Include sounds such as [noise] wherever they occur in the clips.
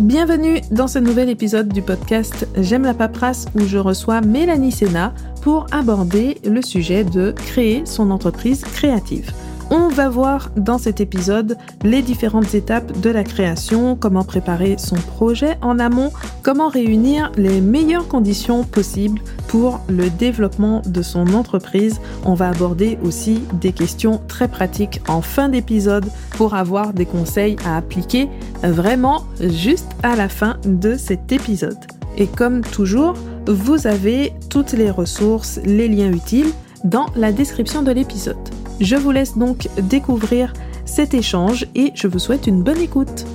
Bienvenue dans ce nouvel épisode du podcast J'aime la paperasse où je reçois Mélanie Sénat pour aborder le sujet de créer son entreprise créative. On va voir dans cet épisode les différentes étapes de la création, comment préparer son projet en amont, comment réunir les meilleures conditions possibles pour le développement de son entreprise. On va aborder aussi des questions très pratiques en fin d'épisode pour avoir des conseils à appliquer vraiment juste à la fin de cet épisode. Et comme toujours, vous avez toutes les ressources, les liens utiles dans la description de l'épisode. Je vous laisse donc découvrir cet échange et je vous souhaite une bonne écoute.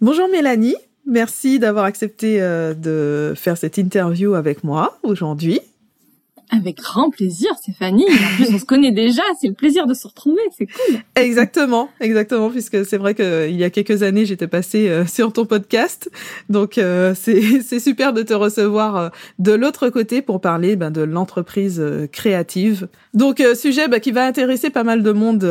Bonjour Mélanie, merci d'avoir accepté euh, de faire cette interview avec moi aujourd'hui. Avec grand plaisir, Stéphanie. En plus, on se connaît déjà. C'est le plaisir de se retrouver. C'est cool. Exactement, exactement, puisque c'est vrai qu'il y a quelques années, j'étais passée euh, [laughs] sur ton podcast. Donc, euh, [laughs] c'est super de te recevoir euh, de l'autre côté pour parler ben, de l'entreprise créative. Donc, sujet ben, qui va intéresser pas mal de monde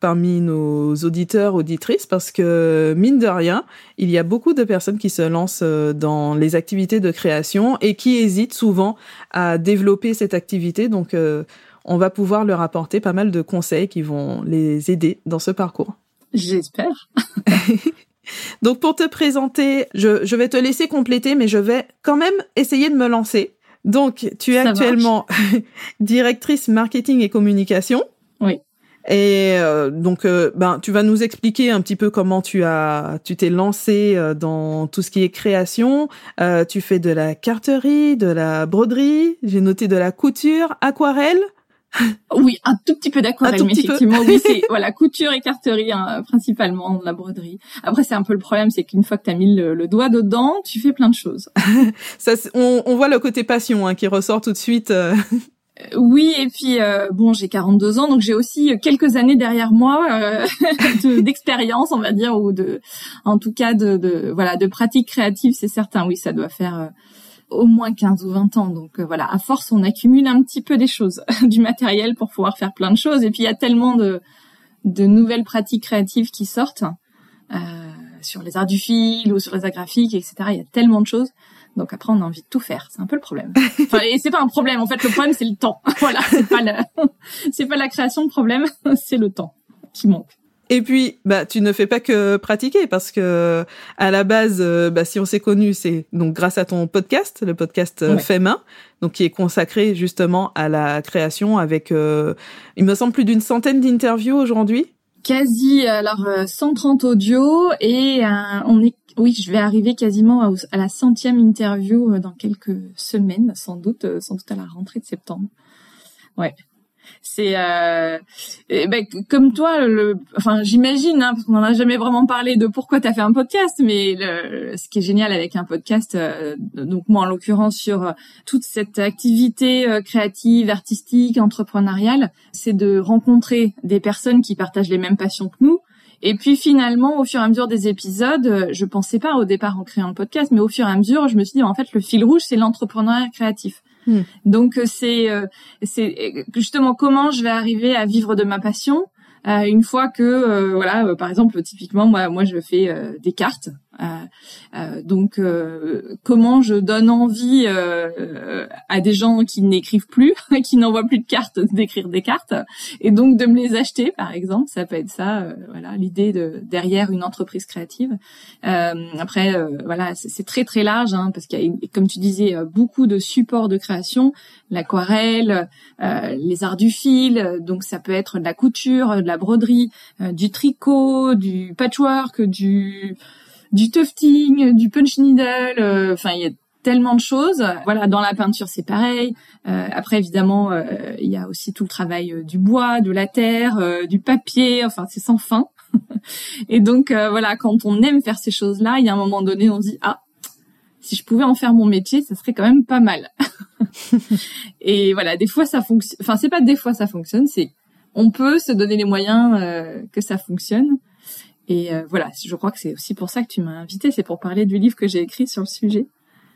parmi nos auditeurs, auditrices, parce que, mine de rien, il y a beaucoup de personnes qui se lancent dans les activités de création et qui hésitent souvent à développer cette activité. Donc, euh, on va pouvoir leur apporter pas mal de conseils qui vont les aider dans ce parcours. J'espère. [laughs] Donc, pour te présenter, je, je, vais te laisser compléter, mais je vais quand même essayer de me lancer. Donc, tu es actuellement [laughs] directrice marketing et communication. Et euh, donc, euh, ben, tu vas nous expliquer un petit peu comment tu as, tu t'es lancé euh, dans tout ce qui est création. tu fais de la carterie, de la broderie. J'ai noté de la couture, aquarelle. Oui, un tout petit peu d'aquarelle, mais effectivement, oui, c'est [laughs] voilà couture et carterie hein, principalement, la broderie. Après, c'est un peu le problème, c'est qu'une fois que tu as mis le, doigt dedans, tu fais plein de choses. [laughs] Ça, on, on, voit le côté passion hein, qui ressort tout de suite. Oui, et puis euh, bon, j'ai 42 ans, donc j'ai aussi quelques années derrière moi euh, [laughs] d'expérience, on va dire, ou de, en tout cas, de, de voilà, de pratique créative, c'est certain. Oui, ça doit faire euh, au moins 15 ou 20 ans. Donc voilà, à force, on accumule un petit peu des choses, [laughs] du matériel pour pouvoir faire plein de choses. Et puis il y a tellement de, de nouvelles pratiques créatives qui sortent sur les arts du fil ou sur les arts graphiques, etc. Il y a tellement de choses. Donc après, on a envie de tout faire. C'est un peu le problème. Enfin, et c'est pas un problème. En fait, le problème, c'est le temps. [laughs] voilà. C'est pas la, [laughs] c'est pas la création de problème. [laughs] c'est le temps qui manque. Et puis, bah, tu ne fais pas que pratiquer parce que à la base, euh, bah, si on s'est connu, c'est donc grâce à ton podcast, le podcast euh, Fait main, donc qui est consacré justement à la création avec, euh, il me semble plus d'une centaine d'interviews aujourd'hui. Quasi, alors 130 audios et on est oui, je vais arriver quasiment à, la centième interview euh, dans quelques semaines, sans doute, euh, sans doute à la rentrée de septembre. Ouais. C'est euh, ben, comme toi, enfin j'imagine, hein, parce qu'on n'en a jamais vraiment parlé de pourquoi tu as fait un podcast, mais ce qui est génial avec un podcast, euh, donc moi en l'occurrence sur toute cette activité créative, artistique, entrepreneuriale, c'est de rencontrer des personnes qui partagent les mêmes passions que nous, et puis finalement, au fur et à mesure des épisodes, euh, je pensais pas au départ en créant le podcast, mais au fur et à mesure, je me suis dit en fait le fil rouge c'est l'entrepreneuriat créatif. Hmm. Donc euh, c'est euh, c'est justement comment je vais arriver à vivre de ma passion une fois que voilà par exemple typiquement moi moi je fais des cartes donc, euh, comment je donne envie à des gens qui n'écrivent plus, [laughs] qui n'envoient plus de cartes, d'écrire des cartes, et donc de me les acheter, par exemple, ça peut être ça. voilà, l'idée de derrière une entreprise créative. après, voilà, c'est très très large, hein, parce qu'il y a, comme tu disais, beaucoup de supports de création, l'aquarelle, les arts du fil, donc ça peut être de la couture, de la broderie, du tricot, du patchwork, du du tufting, du punch needle, euh, enfin il y a tellement de choses. Voilà, dans la peinture c'est pareil. Euh, après évidemment euh, il y a aussi tout le travail du bois, de la terre, du papier. Enfin c'est sans fin. [laughs] Et donc voilà, quand on aime faire ces choses-là, il y a un moment donné on se dit ah si je pouvais en faire mon métier, ça serait quand même pas mal. [laughs] et voilà, des fois ça fonctionne. Enfin c'est pas des fois ça fonctionne, c'est on peut se donner les moyens que ça fonctionne. Et euh, voilà, je crois que c'est aussi pour ça que tu m'as invité, c'est pour parler du livre que j'ai écrit sur le sujet.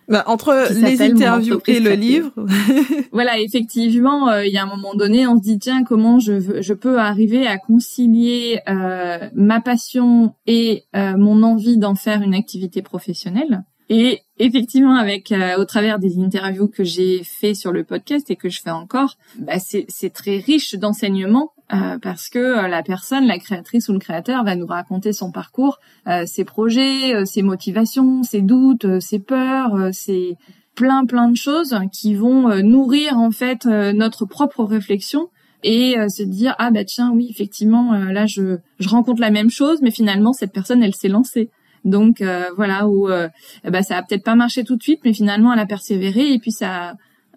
Bah, entre les interviews et le livre. [laughs] voilà, effectivement, euh, il y a un moment donné, on se dit tiens, comment je, je peux arriver à concilier euh, ma passion et euh, mon envie d'en faire une activité professionnelle. Et effectivement, avec au travers des interviews que j'ai fait sur le podcast et que je fais encore, bah, c'est très riche d'enseignements euh, parce que euh, la personne, la créatrice ou le créateur va nous raconter son parcours, euh, ses projets, ses motivations, ses doutes, ses peurs, ses plein plein de choses qui vont nourrir en fait notre propre réflexion et se dire ah bah tiens oui effectivement là je je rencontre la même chose mais finalement cette personne elle s'est lancée donc voilà où bah ça a peut-être pas marché tout de suite mais finalement elle a persévéré et puis ça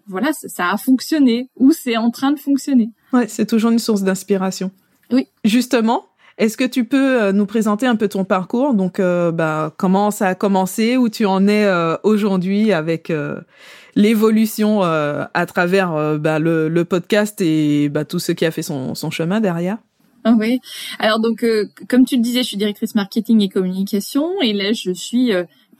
voilà ça a fonctionné ou c'est en train de fonctionner Ouais, c'est toujours une source d'inspiration. Oui. Justement, est-ce que tu peux euh, nous présenter un peu ton parcours? Donc, euh, bah, comment ça a commencé, où tu en es euh, aujourd'hui avec l'évolution à travers bah, le, podcast et bah, tout ce qui a fait son, son chemin derrière? Ah oui. Alors donc, comme tu le disais, je suis directrice marketing et communication et là, je suis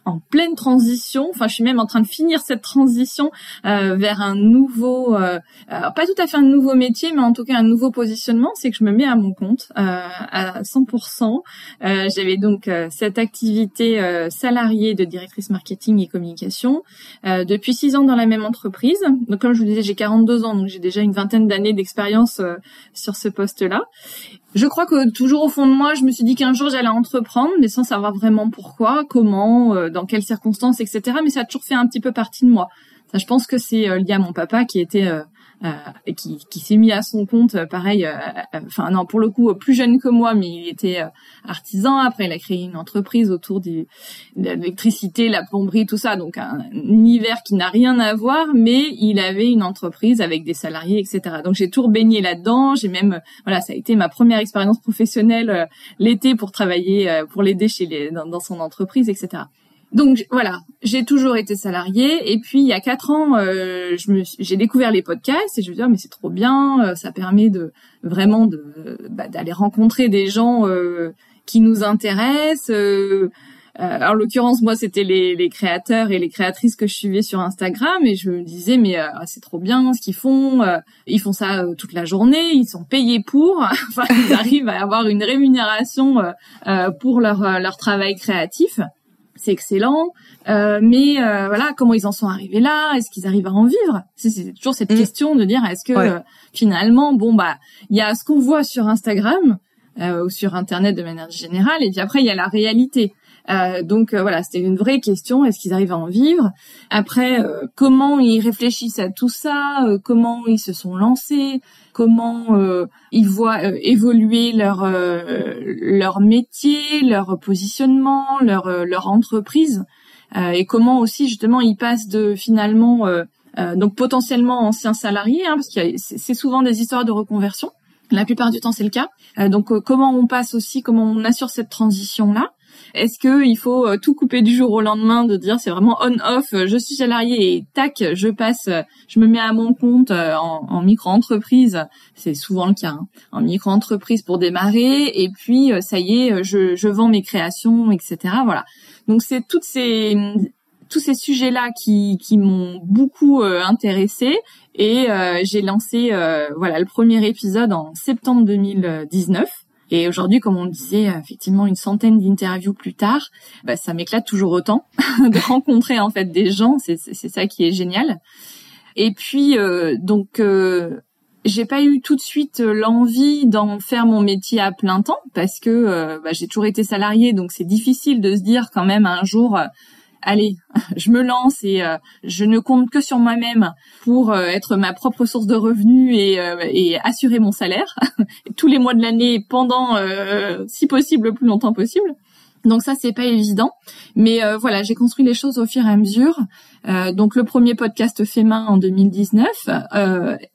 en pleine transition. Enfin, je suis même en train de finir cette transition euh, vers un nouveau, euh, pas tout à fait un nouveau métier, mais en tout cas un nouveau positionnement. C'est que je me mets à mon compte euh, à 100%. Euh, j'avais donc euh, cette activité salariée de directrice marketing et communication depuis six ans dans la même entreprise. Donc, comme je vous disais, j'ai 42 ans, donc j'ai déjà une vingtaine d'années d'expérience sur ce poste-là. Je crois que toujours au fond de moi, je me suis dit qu'un jour j'allais entreprendre, mais sans savoir vraiment pourquoi, comment, euh, dans quelles circonstances, etc. Mais ça a toujours fait un petit peu partie de moi. Ça, je pense que c'est euh, lié à mon papa qui était euh, euh, qui, qui s'est mis à son compte, euh, pareil, euh, enfin non, pour le coup, plus jeune que moi, mais il était artisan. Après, il a créé une entreprise autour de l'électricité, la plomberie, tout ça. Donc un, univers qui n'a rien à voir, mais il avait une entreprise avec des salariés, etc. Donc j'ai tout baigné là-dedans. J'ai même, voilà, ça a été ma première expérience professionnelle l'été pour travailler, pour l'aider chez les, dans son entreprise, etc. Donc voilà, j'ai toujours été salariée et puis il y a quatre ans, euh, j'ai découvert les podcasts et je me dis oh, mais c'est trop bien, euh, ça permet de vraiment bah, d'aller rencontrer des gens euh, qui nous intéressent. en l'occurrence, moi, c'était les, créateurs et les créatrices que je suivais sur Instagram et je me disais mais ah, c'est trop bien ce qu'ils font, ils font ça toute la journée, ils sont payés pour, [laughs] enfin ils arrivent à avoir une rémunération pour leur travail créatif c'est excellent. Euh, mais euh, voilà, comment ils en sont arrivés là? Est-ce qu'ils arrivent à en vivre? C'est toujours cette mm. question de dire est-ce que euh, finalement, bon bah, il y a ce qu'on voit sur Instagram ou sur Internet de manière générale, et puis après il y a la réalité. donc voilà, c'était une vraie question. Est-ce qu'ils arrivent à en vivre? Après, comment ils réfléchissent à tout ça? Comment ils se sont lancés? Comment euh, ils voient euh, évoluer leur euh, leur métier, leur positionnement, leur leur entreprise et comment aussi justement ils passent de finalement donc potentiellement anciens salariés hein, parce que c'est souvent des histoires de reconversion. La plupart du temps, c'est le cas. donc, comment on passe aussi, comment on assure cette transition-là est-ce que il faut euh, tout couper du jour au lendemain, de dire c'est vraiment on-off, euh, je suis salarié et tac, je passe, euh, je me mets à mon compte en, micro-entreprise, c'est souvent le cas, hein, en micro-entreprise pour démarrer, et puis ça y est, je, je vends mes créations, etc. Voilà. Donc c'est toutes ces tous ces sujets-là qui, qui m'ont beaucoup intéressé et j'ai lancé voilà le premier épisode en septembre 2019 et aujourd'hui, comme on disait, effectivement, une centaine d'interviews plus tard, bah, ça m'éclate toujours autant [laughs] de rencontrer en fait des gens. C'est ça qui est génial. Et puis euh, donc euh, j'ai pas eu tout de suite l'envie d'en faire mon métier à plein temps parce que euh, bah, j'ai toujours été salariée, donc c'est difficile de se dire quand même un jour allez, [laughs] je me lance et euh, je ne compte que sur moi-même pour euh, être ma propre source de revenus et, euh, et assurer mon salaire [laughs] tous les mois de l'année pendant, si possible, le plus longtemps possible. Donc ça c'est pas évident, mais voilà j'ai construit les choses au fur et à mesure. donc le premier podcast fait main en 2019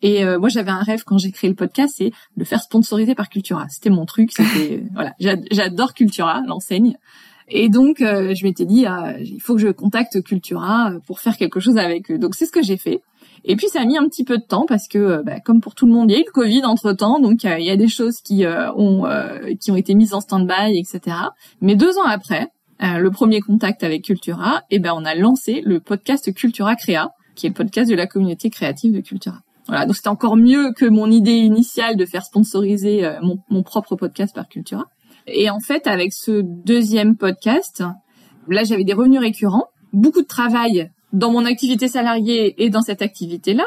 et moi j'avais un rêve quand j'ai créé le podcast, c'est de faire sponsoriser par Cultura. C'était mon truc, c'était [laughs] voilà j'adore Cultura, l'enseigne. Et donc, euh, je m'étais dit, ah, il faut que je contacte Cultura euh, pour faire quelque chose avec eux. Donc, c'est ce que j'ai fait. Et puis, ça a mis un petit peu de temps parce que, euh, bah, comme pour tout le monde, il y a eu le Covid entre-temps. Donc, il y a des choses qui, ont, qui ont été mises en stand-by, etc. Mais deux ans après, le premier contact avec Cultura, et ben on a lancé le podcast Cultura Créa, qui est le podcast de la communauté créative de Cultura. Voilà, donc c'était encore mieux que mon idée initiale de faire sponsoriser mon, mon propre podcast par Cultura. Et en fait, avec ce deuxième podcast, là j'avais des revenus récurrents, beaucoup de travail dans mon activité salariée et dans cette activité-là,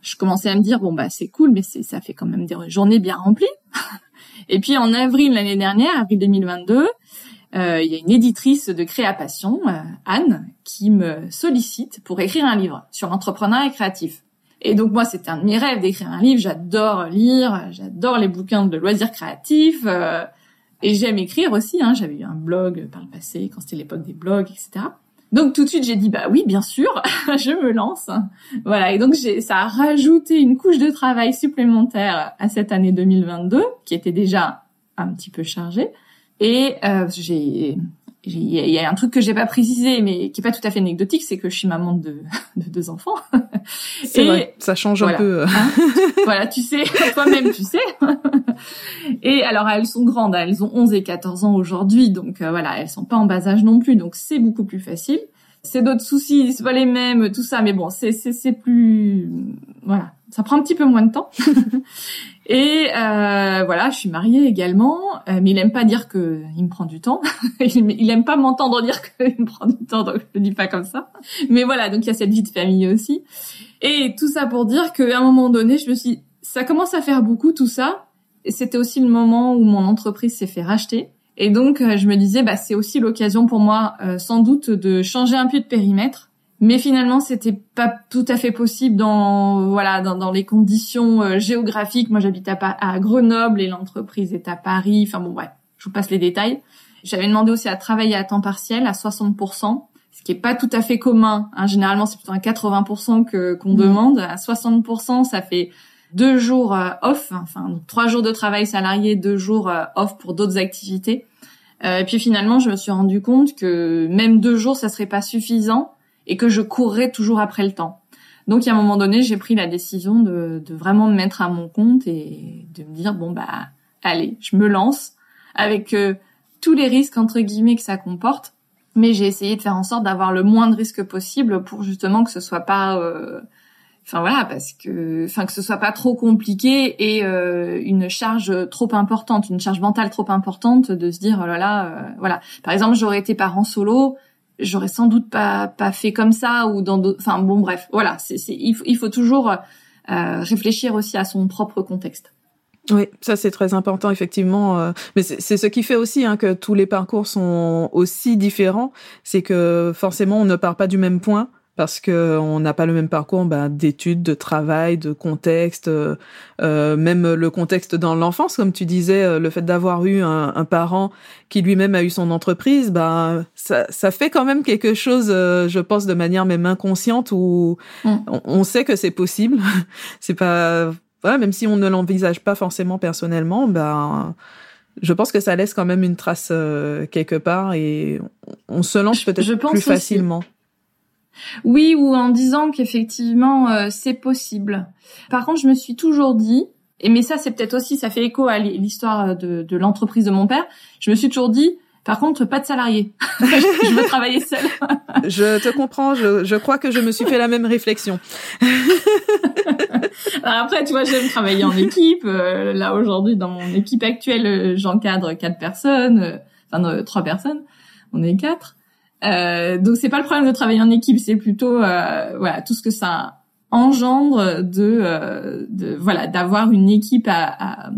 je commençais à me dire bon bah c'est cool, mais ça fait quand même des journées bien remplies. [laughs] et puis en avril l'année dernière, avril 2022, euh, il y a une éditrice de Créapassion, euh, Anne, qui me sollicite pour écrire un livre sur l'entrepreneuriat créatif. Et donc moi, c'était un de mes rêves d'écrire un livre. J'adore lire, j'adore les bouquins de loisirs créatifs, euh, et j'aime écrire aussi. Hein. J'avais eu un blog par le passé, quand c'était l'époque des blogs, etc. Donc tout de suite j'ai dit bah oui bien sûr [laughs] je me lance voilà et donc ça a rajouté une couche de travail supplémentaire à cette année 2022 qui était déjà un petit peu chargée et euh, j'ai il y a un truc que j'ai pas précisé, mais qui est pas tout à fait anecdotique, c'est que je suis maman de, [laughs] de deux enfants. C'est vrai, ça change un peu. Hein [laughs] voilà, tu sais, [laughs] toi-même, tu sais. et alors, elles sont grandes, elles ont 11 et 14 ans aujourd'hui, donc euh, voilà, elles sont pas en bas âge non plus, donc c'est beaucoup plus facile. C'est d'autres soucis, c'est pas les mêmes, tout ça, mais bon, c'est c'est c'est plus, voilà, ça prend un petit peu moins de temps. Et euh, voilà, je suis mariée également, euh, mais il aime pas dire que il me prend du temps. [laughs] il, aime pas m'entendre dire [laughs] qu'il me prend du temps, donc je le dis pas comme ça. Mais voilà, donc il y a cette vie de famille aussi. Et tout ça pour dire qu'à un moment donné, je me suis, ça commence à faire beaucoup tout ça. C'était aussi le moment où mon entreprise s'est fait racheter. Et donc euh, je me disais, bah c'est aussi l'occasion pour moi, euh, sans doute, de changer un peu de périmètre mais finalement c'était pas tout à fait possible dans voilà dans, dans les conditions euh, géographiques. Moi j'habite à, à, Grenoble et l'entreprise est à Paris. Enfin bon ouais je vous passe les détails. J'avais demandé aussi à travailler à temps partiel à 60% ce qui est pas tout à fait commun hein. généralement c'est plutôt à 80% que qu'on mmh. demande. À 60% ça fait deux jours euh, off enfin trois jours de travail salarié deux jours euh, off pour d'autres activités. Et puis finalement je me suis rendu compte que même deux jours ça serait pas suffisant et que je courrais toujours après le temps. Donc, à un moment donné, j'ai pris la décision de, de, vraiment me mettre à mon compte et de me dire bon bah allez, je me lance avec euh, tous les risques entre guillemets que ça comporte, mais j'ai essayé de faire en sorte d'avoir le moins de risques possible pour justement que ce soit pas euh, enfin voilà parce que enfin que ce soit pas trop compliqué et euh, une charge trop importante une charge mentale trop importante de se dire oh là là voilà par exemple j'aurais été parent solo j'aurais sans doute pas pas fait comme ça ou dans enfin bon bref voilà c'est il faut, il faut toujours euh, réfléchir aussi à son propre contexte oui, ça c'est très important effectivement. Euh, mais c'est ce qui fait aussi hein, que tous les parcours sont aussi différents. C'est que forcément on ne part pas du même point parce que on n'a pas le même parcours bah, d'études, de travail, de contexte, euh, euh, même le contexte dans l'enfance, comme tu disais, euh, le fait d'avoir eu un, un, parent qui lui-même a eu son entreprise, bah ça, ça fait quand même quelque chose, je pense, de manière même inconsciente où mm. on, sait que c'est possible. [laughs] c'est pas voilà, même si on ne l'envisage pas forcément personnellement, bah je pense que ça laisse quand même une trace quelque part et on se lance peut-être plus facilement. Oui, ou en disant qu'effectivement euh, c'est possible. Par contre, je me suis toujours dit, et mais ça c'est peut-être aussi, ça fait écho à l'histoire de, de l'entreprise de mon père. Je me suis toujours dit, par contre, pas de salarié. [laughs] je veux travailler seul. [laughs] je te comprends. Je, je, crois que je me suis fait la même réflexion. [laughs] Après, tu vois, j'aime travailler en équipe. Euh, là, aujourd'hui, dans mon équipe actuelle, euh, j'encadre quatre personnes, enfin trois personnes. On est quatre. Euh, donc c'est pas le problème de travailler en équipe, c'est plutôt euh, voilà tout ce que ça engendre de, euh, de voilà d'avoir une équipe à, à,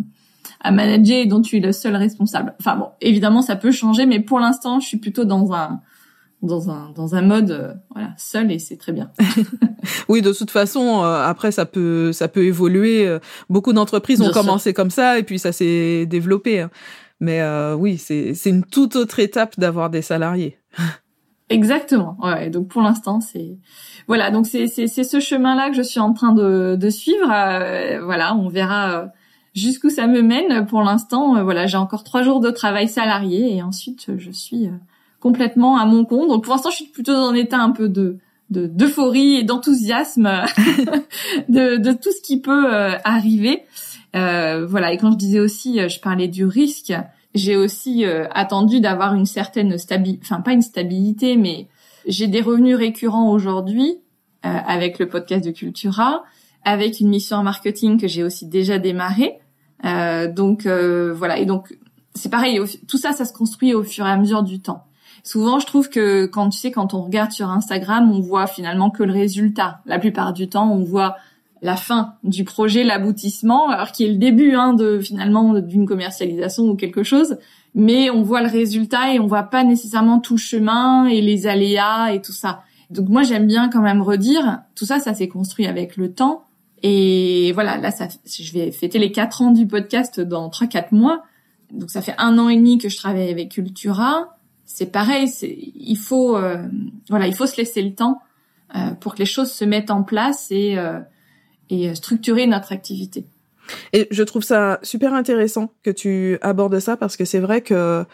à, manager et dont tu es le seul responsable. Enfin bon, évidemment ça peut changer, mais pour l'instant je suis plutôt dans un dans un dans un mode euh, voilà seul et c'est très bien. [laughs] oui, de toute façon après ça peut ça peut évoluer. Beaucoup d'entreprises ont commencé comme ça et puis ça s'est développé. Hein. Mais oui, c'est c'est une toute autre étape d'avoir des salariés. [laughs] Exactement. Ouais. Donc pour l'instant, c'est voilà. Donc c'est c'est c'est ce chemin-là que je suis en train de de suivre. Euh, voilà, on verra euh, jusqu'où ça me mène. Pour l'instant, euh, voilà, j'ai encore trois jours de travail salarié et ensuite je suis complètement à mon compte. Donc pour l'instant, je suis plutôt dans un état un peu de d'euphorie et d'enthousiasme [laughs] de de tout ce qui peut arriver. voilà. Et quand je disais aussi, je parlais du risque j'ai aussi euh, attendu d'avoir une certaine stabilité, enfin pas une stabilité, mais j'ai des revenus récurrents aujourd'hui euh, avec le podcast de Cultura, avec une mission en marketing que j'ai aussi déjà démarrée. Euh, donc voilà, et donc c'est pareil, tout ça, ça se construit au fur et à mesure du temps. Souvent, je trouve que quand tu sais, quand on regarde sur Instagram, on voit finalement que le résultat. La plupart du temps, on voit la fin du projet, l'aboutissement, alors qui est le début hein, de finalement d'une commercialisation ou quelque chose. Mais on voit le résultat et on voit pas nécessairement tout le chemin et les aléas et tout ça. Donc moi j'aime bien quand même redire tout ça, ça s'est construit avec le temps. Et voilà, là ça, je vais fêter les quatre ans du podcast dans trois quatre mois. Donc ça fait un an et demi que je travaille avec Cultura. C'est pareil, c'est il faut euh, voilà, il faut se laisser le temps euh, pour que les choses se mettent en place et euh, et structurer notre activité. Et je trouve ça super intéressant que tu abordes ça parce que c'est vrai que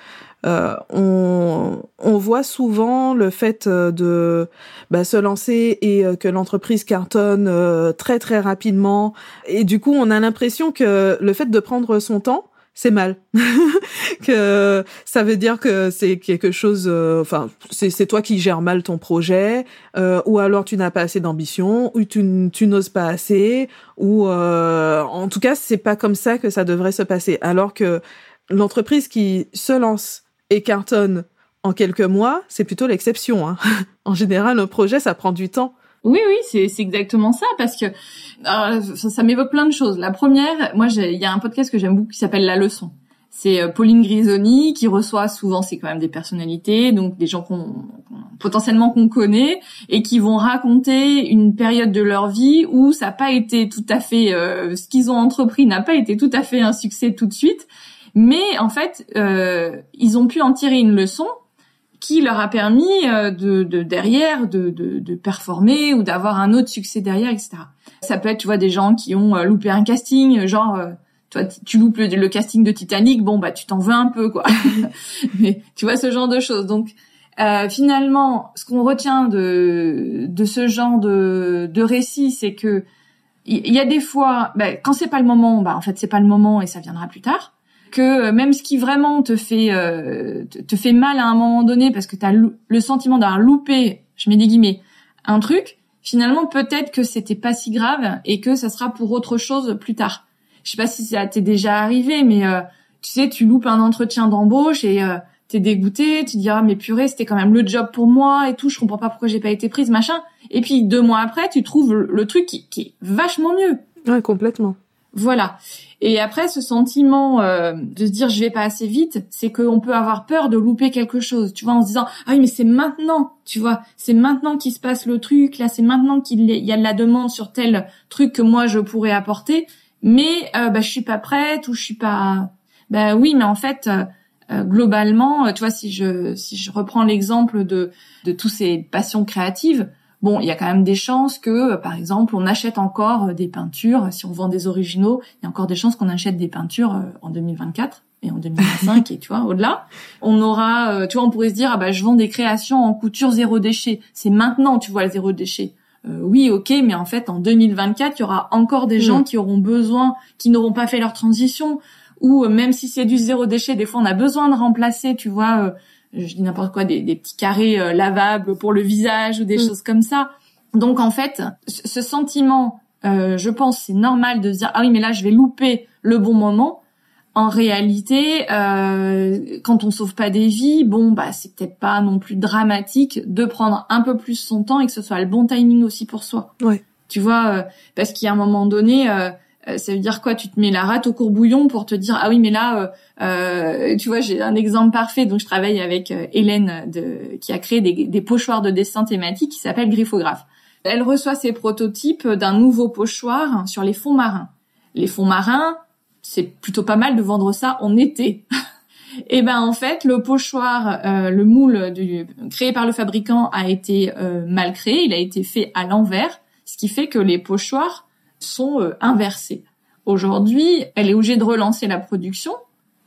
euh, on, on, voit souvent le fait euh, de bah, se lancer et euh, que l'entreprise cartonne euh, très très rapidement et du coup on a l'impression que le fait de prendre son temps c'est mal. [laughs] que ça veut dire que c'est quelque chose, euh, enfin, c'est toi qui gères mal ton projet, euh, ou alors tu n'as pas assez d'ambition, ou tu, tu n'oses pas assez, ou euh, en tout cas, c'est pas comme ça que ça devrait se passer. Alors que l'entreprise qui se lance et cartonne en quelques mois, c'est plutôt l'exception. Hein. [laughs] en général, un projet, ça prend du temps. Oui, oui, c'est, exactement ça, parce que ça, ça m'évoque plein de choses. La première, moi, il y a un podcast que j'aime beaucoup qui s'appelle La Leçon. C'est euh, Pauline Grisoni qui reçoit souvent, c'est quand même des personnalités, donc des gens qu'on potentiellement qu'on connaît et qui vont raconter une période de leur vie où ça n'a pas été tout à fait euh, ce qu'ils ont entrepris n'a pas été tout à fait un succès tout de suite, mais en fait euh, ils ont pu en tirer une leçon qui leur a permis euh, de, de derrière de, de, de, performer ou d'avoir un autre succès derrière, etc. Ça peut être, tu vois, des gens qui ont euh, loupé un casting, genre, euh, toi, tu loupes le, casting de Titanic, bon bah tu t'en veux un peu, quoi. [laughs] Mais tu vois ce genre de choses. Donc euh, finalement, ce qu'on retient de de ce genre de de récit, c'est que il y, a des fois, bah, quand c'est pas le moment, bah en fait c'est pas le moment et ça viendra plus tard que euh, même ce qui vraiment te fait euh, te fait mal à un moment donné parce que tu as le sentiment d'avoir loupé, je mets des guillemets, un truc, finalement peut-être que c'était pas si grave et que ça sera pour autre chose plus tard. Je sais pas si ça t'est déjà arrivé mais euh, tu sais tu loupes un entretien d'embauche et euh, t'es dégoûté, tu dis ah mais purée, c'était quand même le job pour moi et tout, je comprends pas pourquoi j'ai pas été prise, machin. Et puis deux mois après, tu trouves le truc qui, qui est vachement mieux. Ouais, complètement. Voilà. Et après, ce sentiment euh, de se dire je vais pas assez vite, c'est qu'on peut avoir peur de louper quelque chose. Tu vois, en se disant ah oui mais c'est maintenant, tu vois, c'est maintenant qu'il se passe le truc. Là, c'est maintenant qu'il y a de la demande sur tel truc que moi je pourrais apporter. Mais euh, bah je suis pas prête ou je suis pas. Bah oui, mais en fait. Euh, euh, globalement, tu vois, si je si je reprends l'exemple de de tous ces passions créatives, Bon, il y a quand même des chances que, par exemple, on achète encore euh, des peintures. Si on vend des originaux, il y a encore des chances qu'on achète des peintures euh, en 2024 et en 2025 [laughs] et tu vois au-delà. On aura, euh, tu vois, on pourrait se dire ah bah je vends des créations en couture zéro déchet. C'est maintenant, tu vois, le zéro déchet. oui, ok, mais en fait, en 2024, il y aura encore des gens mm. qui auront besoin, qui n'auront pas fait leur transition, ou même si c'est du zéro déchet, des fois on a besoin de remplacer, tu vois, je dis n'importe quoi, des, petits carrés euh, lavables pour le visage ou des mm. choses comme ça. Donc en fait, ce sentiment, euh, je pense, c'est normal de se dire ah oui mais là je vais louper le bon moment. En réalité, euh, quand on sauve pas des vies, bon bah c'est peut-être pas non plus dramatique de prendre un peu plus son temps et que ce soit le bon timing aussi pour soi. Ouais. Tu vois, euh, parce qu'il y a un moment donné, euh, ça veut dire quoi? Tu te mets la rate au courbouillon pour te dire ah oui mais là euh, euh tu vois j'ai un exemple parfait donc je travaille avec euh, Hélène de, qui a créé des, des pochoirs de dessin thématiques qui s'appelle Griffographe. Elle reçoit ses prototypes d'un nouveau pochoir sur les fonds marins. Les fonds marins, c'est plutôt pas mal de vendre ça en été. Et [laughs] eh ben en fait, le pochoir, le moule du, créé par le fabricant a été mal créé, il a été fait à l'envers, ce qui fait que les pochoirs sont euh, inversés. Aujourd'hui, elle est obligée de relancer la production,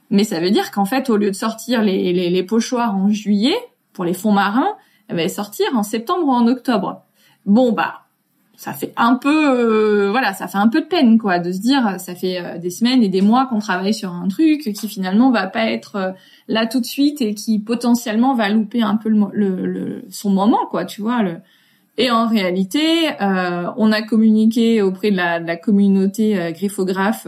mais ça veut dire qu'en fait, au lieu de sortir les, les, les pochoirs en juillet pour les fonds marins, elle va sortir en septembre ou en octobre. Bon bah, ça fait un peu euh, voilà ça fait un peu de peine quoi de se dire ça fait euh, des semaines et des mois qu'on travaille sur un truc qui finalement va pas être euh, là tout de suite et qui potentiellement va louper un peu le, le, son moment quoi tu vois le et en réalité on a communiqué auprès de la, de la communauté griffographe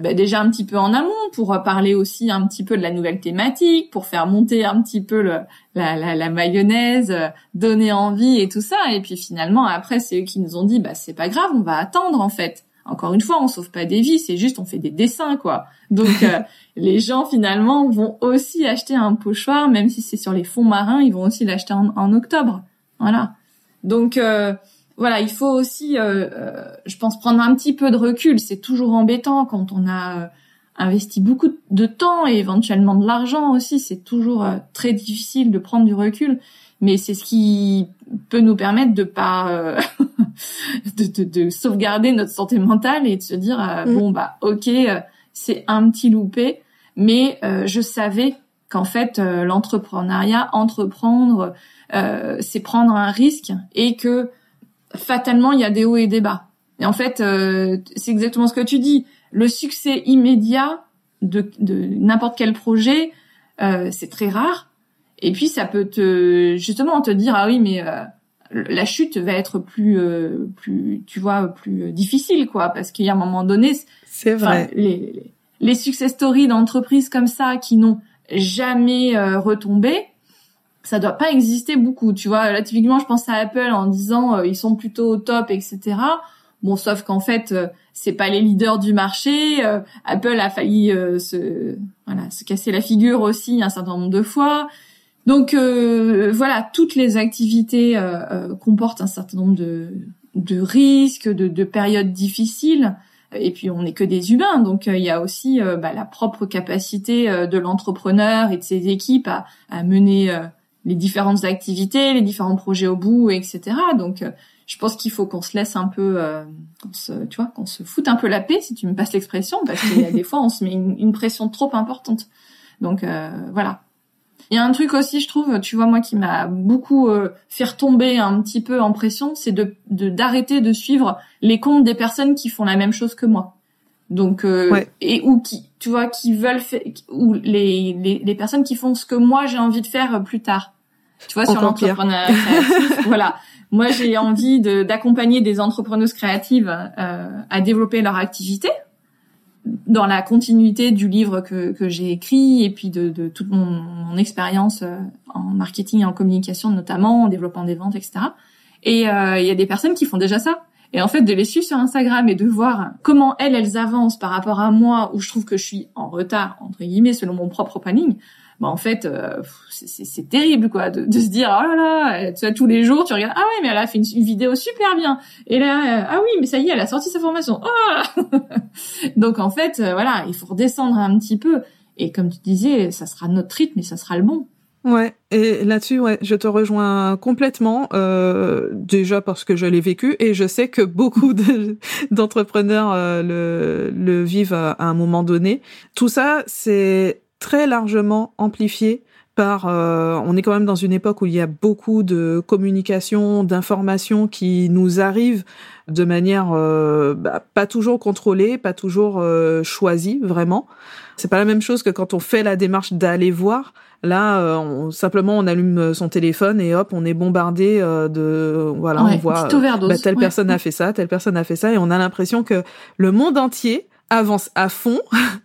bah, déjà un petit peu en amont pour parler aussi un petit peu de la nouvelle thématique, pour faire monter un petit peu le, la, la, la, mayonnaise, euh, donner envie et tout ça. Et puis finalement, après, c'est eux qui nous ont dit, bah c'est pas grave, on va attendre en fait. Encore une fois, on sauve pas des vies, c'est juste on fait des dessins quoi. Donc euh, [laughs] les gens finalement vont aussi acheter un pochoir, même si c'est sur les fonds marins, ils vont aussi l'acheter en, en, octobre. Voilà. Donc euh, voilà, il faut aussi, euh, euh, je pense, prendre un petit peu de recul. C'est toujours embêtant quand on a euh, investi beaucoup de temps et éventuellement de l'argent aussi. C'est toujours très difficile de prendre du recul, mais c'est ce qui peut nous permettre de pas [laughs] de, de, de, sauvegarder notre santé mentale et de se dire mm. bon bah ok, c'est un petit loupé, mais je savais qu'en fait l'entrepreneuriat, entreprendre, c'est prendre un risque et que fatalement, il y a des hauts et des bas. Et en fait, euh, c'est exactement ce que tu dis. Le succès immédiat de, de n'importe quel projet, euh, c'est très rare. Et puis, ça peut te justement te dire ah oui, mais euh, la chute va être plus, euh, plus, tu vois, plus difficile, quoi, parce qu'il y a un moment donné, c'est vrai. Les, les, success stories d'entreprises comme ça qui n'ont jamais retombé, ça doit pas exister beaucoup. Tu vois, là typiquement, je pense à Apple en disant euh, ils sont plutôt au top, etc. Bon, sauf qu'en fait, euh, c'est pas les leaders du marché. Euh, Apple a failli se voilà se casser la figure aussi un certain nombre de fois. Donc voilà, toutes les activités comportent un certain nombre de de risques, de, de périodes difficiles. Et puis on n'est que des humains, donc il y a aussi bah, la propre capacité de l'entrepreneur et de ses équipes à, à mener les différentes activités, les différents projets au bout, etc. Donc, euh, je pense qu'il faut qu'on se laisse un peu, euh, se, tu vois, qu'on se foute un peu la paix, si tu me passes l'expression, parce qu'il y a des fois, on se met une, pression trop importante. Donc, euh, voilà. Il y a un truc aussi, je trouve, tu vois, moi, qui m'a beaucoup fait retomber un petit peu en pression, c'est de d'arrêter de, suivre les comptes des personnes qui font la même chose que moi. Donc, et ou qui, tu vois, qui veulent faire, ou les, les, les, personnes qui font ce que moi j'ai envie de faire plus tard. Tu vois, sur l'entrepreneuriat créatif. [laughs] voilà. Moi, j'ai envie d'accompagner des entrepreneuses créatives euh, à développer leur activité dans la continuité du livre que, que j'ai écrit et puis de, de toute mon, mon expérience euh, en marketing et en communication notamment, en développant des ventes, etc. Et euh, il y a des personnes qui font déjà ça. Et en fait, de les suivre sur Instagram et de voir comment elles, elles avancent par rapport à moi, où je trouve que je suis en retard, entre guillemets, selon mon propre planning, bah en fait, euh, c'est terrible, quoi, de, de, se dire, oh là là, tu vois, tous les jours, tu regardes, ah ouais, mais elle a fait une, vidéo super bien. Et là, euh, ah oui, mais ça y est, elle a sorti sa formation. Oh [laughs] Donc en fait, euh, voilà, il faut redescendre un petit peu. Et comme tu disais, ça sera notre rythme, mais ça sera le bon. Ouais, et là-dessus, ouais, je te rejoins complètement. Euh, déjà parce que je l'ai vécu et je sais que beaucoup [laughs] d'entrepreneurs euh, le, le vivent à, un moment donné. Tout ça, c'est très largement amplifié par. Euh, on est quand même dans une époque où il y a beaucoup de communication, d'informations qui nous arrivent de manière euh, bah, pas toujours contrôlée, pas toujours euh, choisie vraiment. C'est pas la même chose que quand on fait la démarche d'aller voir. Là, euh, on, simplement, on allume son téléphone et hop, on est bombardé euh, de voilà, on voit bah, telle personne a fait ça, telle personne a fait ça, et on a l'impression que le monde entier avance à fond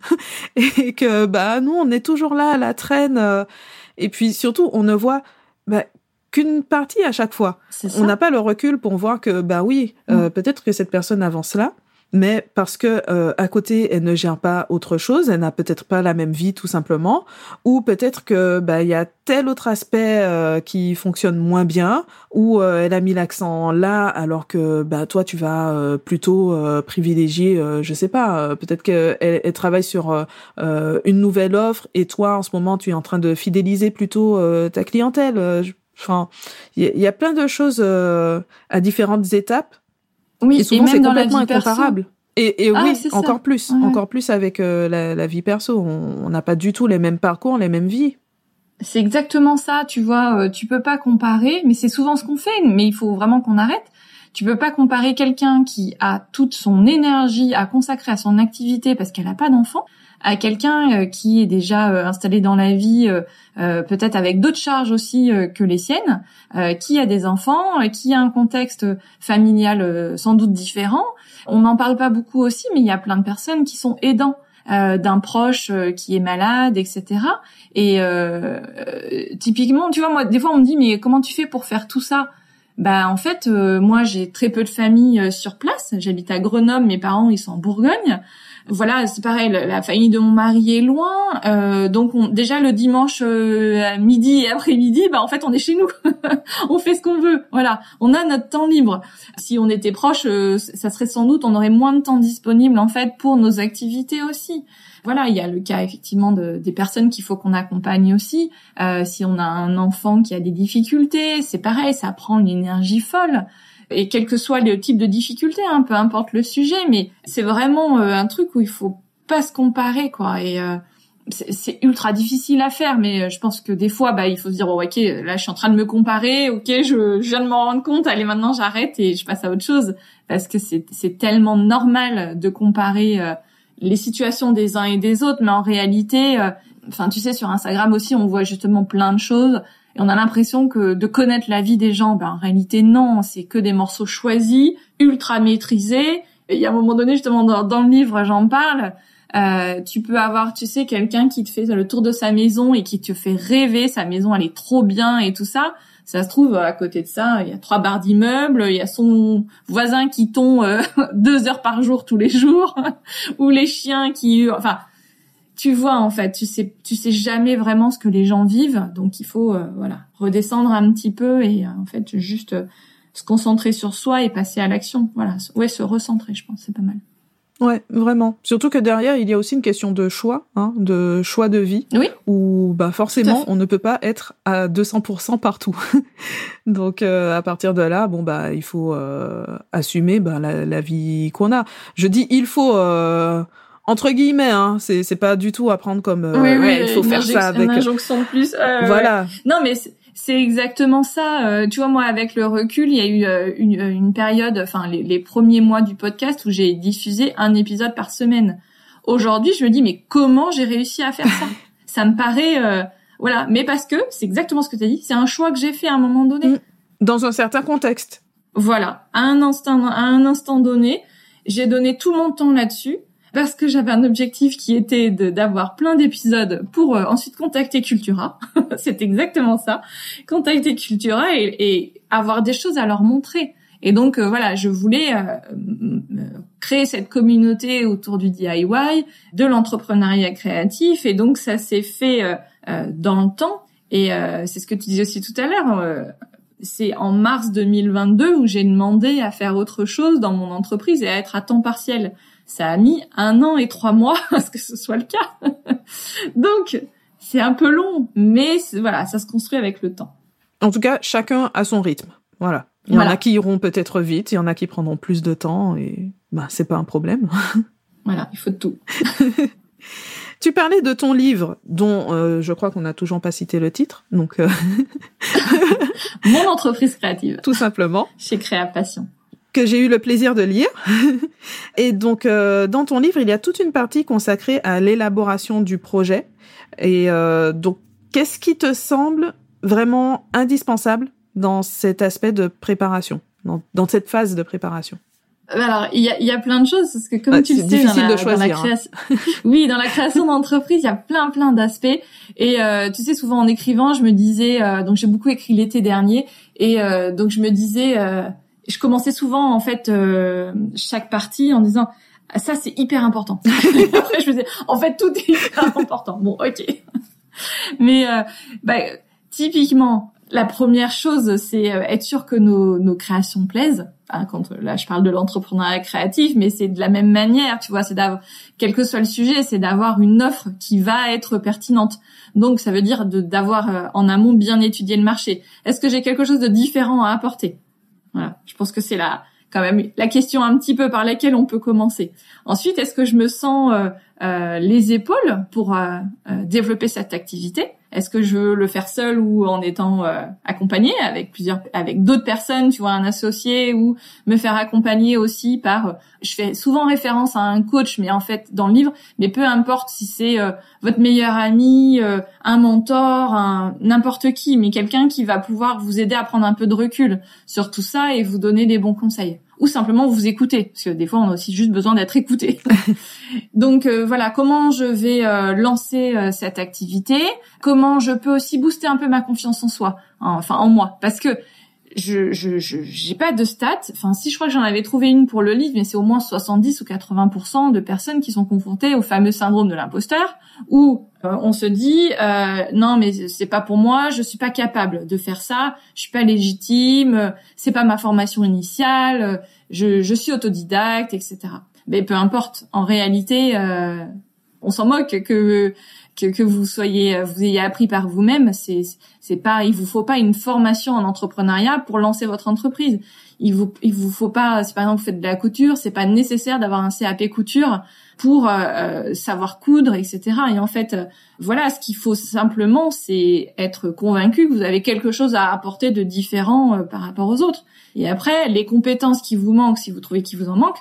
[laughs] et que bah nous, on est toujours là à la traîne. Euh, et puis surtout, on ne voit bah, qu'une partie à chaque fois. On n'a pas le recul pour voir que bah oui, mm. peut-être que cette personne avance là mais parce que euh, à côté elle ne gère pas autre chose, elle n'a peut-être pas la même vie tout simplement, ou peut-être que bah il y a tel autre aspect euh, qui fonctionne moins bien, ou euh, elle a mis l'accent là alors que bah toi tu vas plutôt privilégier, je sais pas, peut-être qu'elle elle travaille sur une nouvelle offre et toi en ce moment tu es en train de fidéliser plutôt ta clientèle. Enfin, il y, y, a plein de choses à différentes étapes oui, et souvent c'est complètement incomparable. Et, et ah, oui, encore plus, encore plus avec euh, la, la, vie perso. On n'a pas du tout les mêmes parcours, les mêmes vies. C'est exactement ça, tu vois. Euh, tu peux pas comparer, mais c'est souvent ce qu'on fait. Mais il faut vraiment qu'on arrête. Tu peux pas comparer quelqu'un qui a toute son énergie à consacrer à son activité parce qu'elle a pas d'enfant à quelqu'un euh, qui est déjà euh, installé dans la vie, euh, peut-être avec d'autres charges aussi que les siennes, qui a des enfants, qui a un contexte familial sans doute différent. On n'en parle pas beaucoup aussi, mais il y a plein de personnes qui sont aidants. d'un proche qui est malade, etc. Et typiquement, tu vois, moi, des fois, on me dit, mais comment tu fais pour faire tout ça? Bah en fait, moi j'ai très peu de famille sur place. J'habite à Grenoble, mes parents ils sont en Bourgogne voilà, c'est pareil, la, famille de mon mari est loin, euh, donc on, déjà le dimanche euh, à midi et après-midi, bah en fait on est chez nous, [laughs] on fait ce qu'on veut, voilà, on a notre temps libre. Si on était proche, euh, ça serait sans doute, on aurait moins de temps disponible en fait pour nos activités aussi. Voilà, il y a le cas effectivement de, des personnes qu'il faut qu'on accompagne aussi. si on a un enfant qui a des difficultés, c'est pareil, ça prend une énergie folle et quel que soit le type de difficulté, hein, peu importe le sujet, mais c'est vraiment euh, un truc où il faut pas se comparer, quoi. Et euh, c'est ultra difficile à faire, mais euh, je pense que des fois, bah, il faut se dire, oh, ok, là, je suis en train de me comparer, ok, je, viens de m'en rendre compte, allez, maintenant, j'arrête et je passe à autre chose, parce que c'est tellement normal de comparer les situations des uns et des autres, mais en réalité, enfin, tu sais, sur Instagram aussi, on voit justement plein de choses et on a l'impression que de connaître la vie des gens, ben en réalité non, c'est que des morceaux choisis, ultra maîtrisés. Et il y a un moment donné, justement, dans, le livre, j'en parle. Euh, tu peux avoir, tu sais, quelqu'un qui te fait le tour de sa maison et qui te fait rêver. Sa maison, elle est trop bien et tout ça. Ça se trouve à côté de ça, il y a trois barres d'immeubles, il y a son voisin qui tombe euh, [laughs] deux heures par jour tous les jours, [laughs] ou les chiens qui, enfin, tu vois en fait, tu sais, tu sais jamais vraiment ce que les gens vivent, donc il faut euh, voilà redescendre un petit peu et euh, en fait juste euh, se concentrer sur soi et passer à l'action. Voilà, ouais, se recentrer, je pense, c'est pas mal. Ouais, vraiment. Surtout que derrière, il y a aussi une question de choix, hein, de choix de vie. Oui. Où, bah, forcément, on ne peut pas être à 200% partout. [laughs] Donc, à partir de là, bon, bah, il faut assumer bah, la, la, vie qu'on a. Je dis, il faut entre guillemets, hein, c'est c'est pas du tout à prendre comme euh, oui, oui, il faut faire ça avec une injonction de plus. Euh, voilà. Non, mais c'est exactement ça. Euh, tu vois, moi, avec le recul, il y a eu euh, une, une période, enfin les, les, premiers mois du podcast où j'ai diffusé un épisode par semaine. Aujourd'hui, je me dis mais comment j'ai réussi à faire ça? [laughs] Ça me paraît, voilà. Mais parce que c'est exactement ce que tu as dit. C'est un choix que j'ai fait à un moment donné. Mm. Dans un certain contexte. Voilà, à un instant, à un instant donné, j'ai donné tout mon temps là-dessus parce que j'avais un objectif qui était d'avoir plein d'épisodes pour euh, ensuite contacter Cultura. [laughs] c'est exactement ça. Contacter Cultura et, avoir des choses à leur montrer. Et donc euh, voilà, je voulais euh, créer cette communauté autour du DIY, de l'entrepreneuriat créatif, et donc ça s'est fait dans le temps. Et c'est ce que tu disais aussi tout à l'heure. c'est en mars 2022 où j'ai demandé à faire autre chose dans mon entreprise et à être à temps partiel. Ça a mis un an et trois mois [laughs] à ce que ce soit le cas. [laughs] Donc, c'est un peu long, mais voilà, ça se construit avec le temps. En tout cas, chacun a son rythme. Voilà. Il y en a qui iront peut-être vite, il y en a qui prendront plus de temps, et bah, c'est pas un problème. [laughs] voilà, il faut tout. tu parlais de ton livre, dont euh, je crois qu'on n'a toujours pas cité le titre, donc. Euh, Mon entreprise créative. Tout simplement. Chez Créa Passion que j'ai eu le plaisir de lire. [laughs] et donc, euh, dans ton livre, il y a toute une partie consacrée à l'élaboration du projet. Et euh, donc, qu'est-ce qui te semble vraiment indispensable dans cet aspect de préparation, dans, cette phase de préparation? Alors, il y a, y a, plein de choses parce que comme tu le sais, dans la, de choisir, hein. [laughs] oui, dans la création d'entreprise, il y a plein plein d'aspects. Et euh, tu sais, souvent en écrivant, je me disais, donc j'ai beaucoup écrit l'été dernier, et donc je me disais, je commençais souvent en fait euh, chaque partie en disant ah, ça c'est hyper important. [laughs] [laughs] Après je me disais en fait tout est hyper important. Bon ok. [laughs] Mais euh, bah, typiquement la première chose c'est euh, être sûr que nos, nos créations plaisent. Hein, quand là je parle de l'entrepreneuriat créatif, mais c'est de la même manière, tu vois, c'est d'avoir quel que soit le sujet, c'est d'avoir une offre qui va être pertinente. Donc ça veut dire d'avoir en amont bien étudié le marché. Est-ce que j'ai quelque chose de différent à apporter? Voilà, je pense que c'est la quand même la question un petit peu par laquelle on peut commencer. Ensuite, est-ce que je me sens euh, euh, les épaules pour euh, développer cette activité? Est-ce que je veux le faire seul ou en étant euh, accompagné avec plusieurs, avec d'autres personnes, tu vois, un associé ou me faire accompagner aussi par. Euh, je fais souvent référence à un coach, mais en fait dans le livre, mais peu importe si c'est euh, votre meilleur ami, un mentor, un n'importe qui, mais quelqu'un qui va pouvoir vous aider à prendre un peu de recul sur tout ça et vous donner des bons conseils. Ou simplement vous écouter parce que des fois on a aussi juste besoin d'être écouté. [laughs] Donc euh, voilà, comment je vais euh, lancer euh, cette activité, comment je peux aussi booster un peu ma confiance en soi, enfin en moi? Parce que je je j'ai pas de stats. Enfin, si je crois que j'en avais trouvé une pour le livre, mais c'est au moins 70 ou 80 de personnes qui sont confrontées au fameux syndrome de l'imposteur, où euh, on se dit euh, non mais c'est pas pour moi, je suis pas capable de faire ça, je suis pas légitime, c'est pas ma formation initiale, je, je suis autodidacte, etc. Mais peu importe. En réalité, euh, on s'en moque que que, que vous soyez, euh, vous ayez appris par vous-même, c'est c'est pas, il vous faut pas une formation en entrepreneuriat pour lancer votre entreprise. Il vous il vous faut pas, si par exemple vous faites de la couture, c'est pas nécessaire d'avoir un CAP couture pour euh, euh, savoir coudre, etc. Et en fait, voilà, ce qu'il faut simplement, c'est être convaincu que vous avez quelque chose à apporter de différent par rapport aux autres. Et après, les compétences qui vous manquent, si vous trouvez qu'il vous en manque,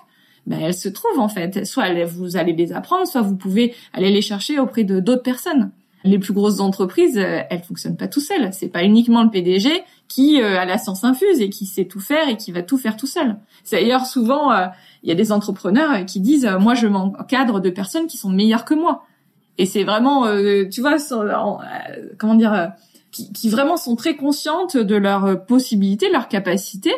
ben, elles se trouvent en fait. Soit vous allez les apprendre, soit vous pouvez aller les chercher auprès de d'autres personnes. Les plus grosses entreprises, euh, elles fonctionnent pas tout seules. C'est pas uniquement le PDG qui euh, a la science infuse et qui sait tout faire et qui va tout faire tout seul. C'est d'ailleurs souvent, euh, il y a des entrepreneurs qui disent, moi je m'encadre de personnes qui sont meilleures que moi. Et c'est vraiment, tu vois, comment dire, qui, qui, vraiment sont très conscientes de leurs possibilités, leurs capacités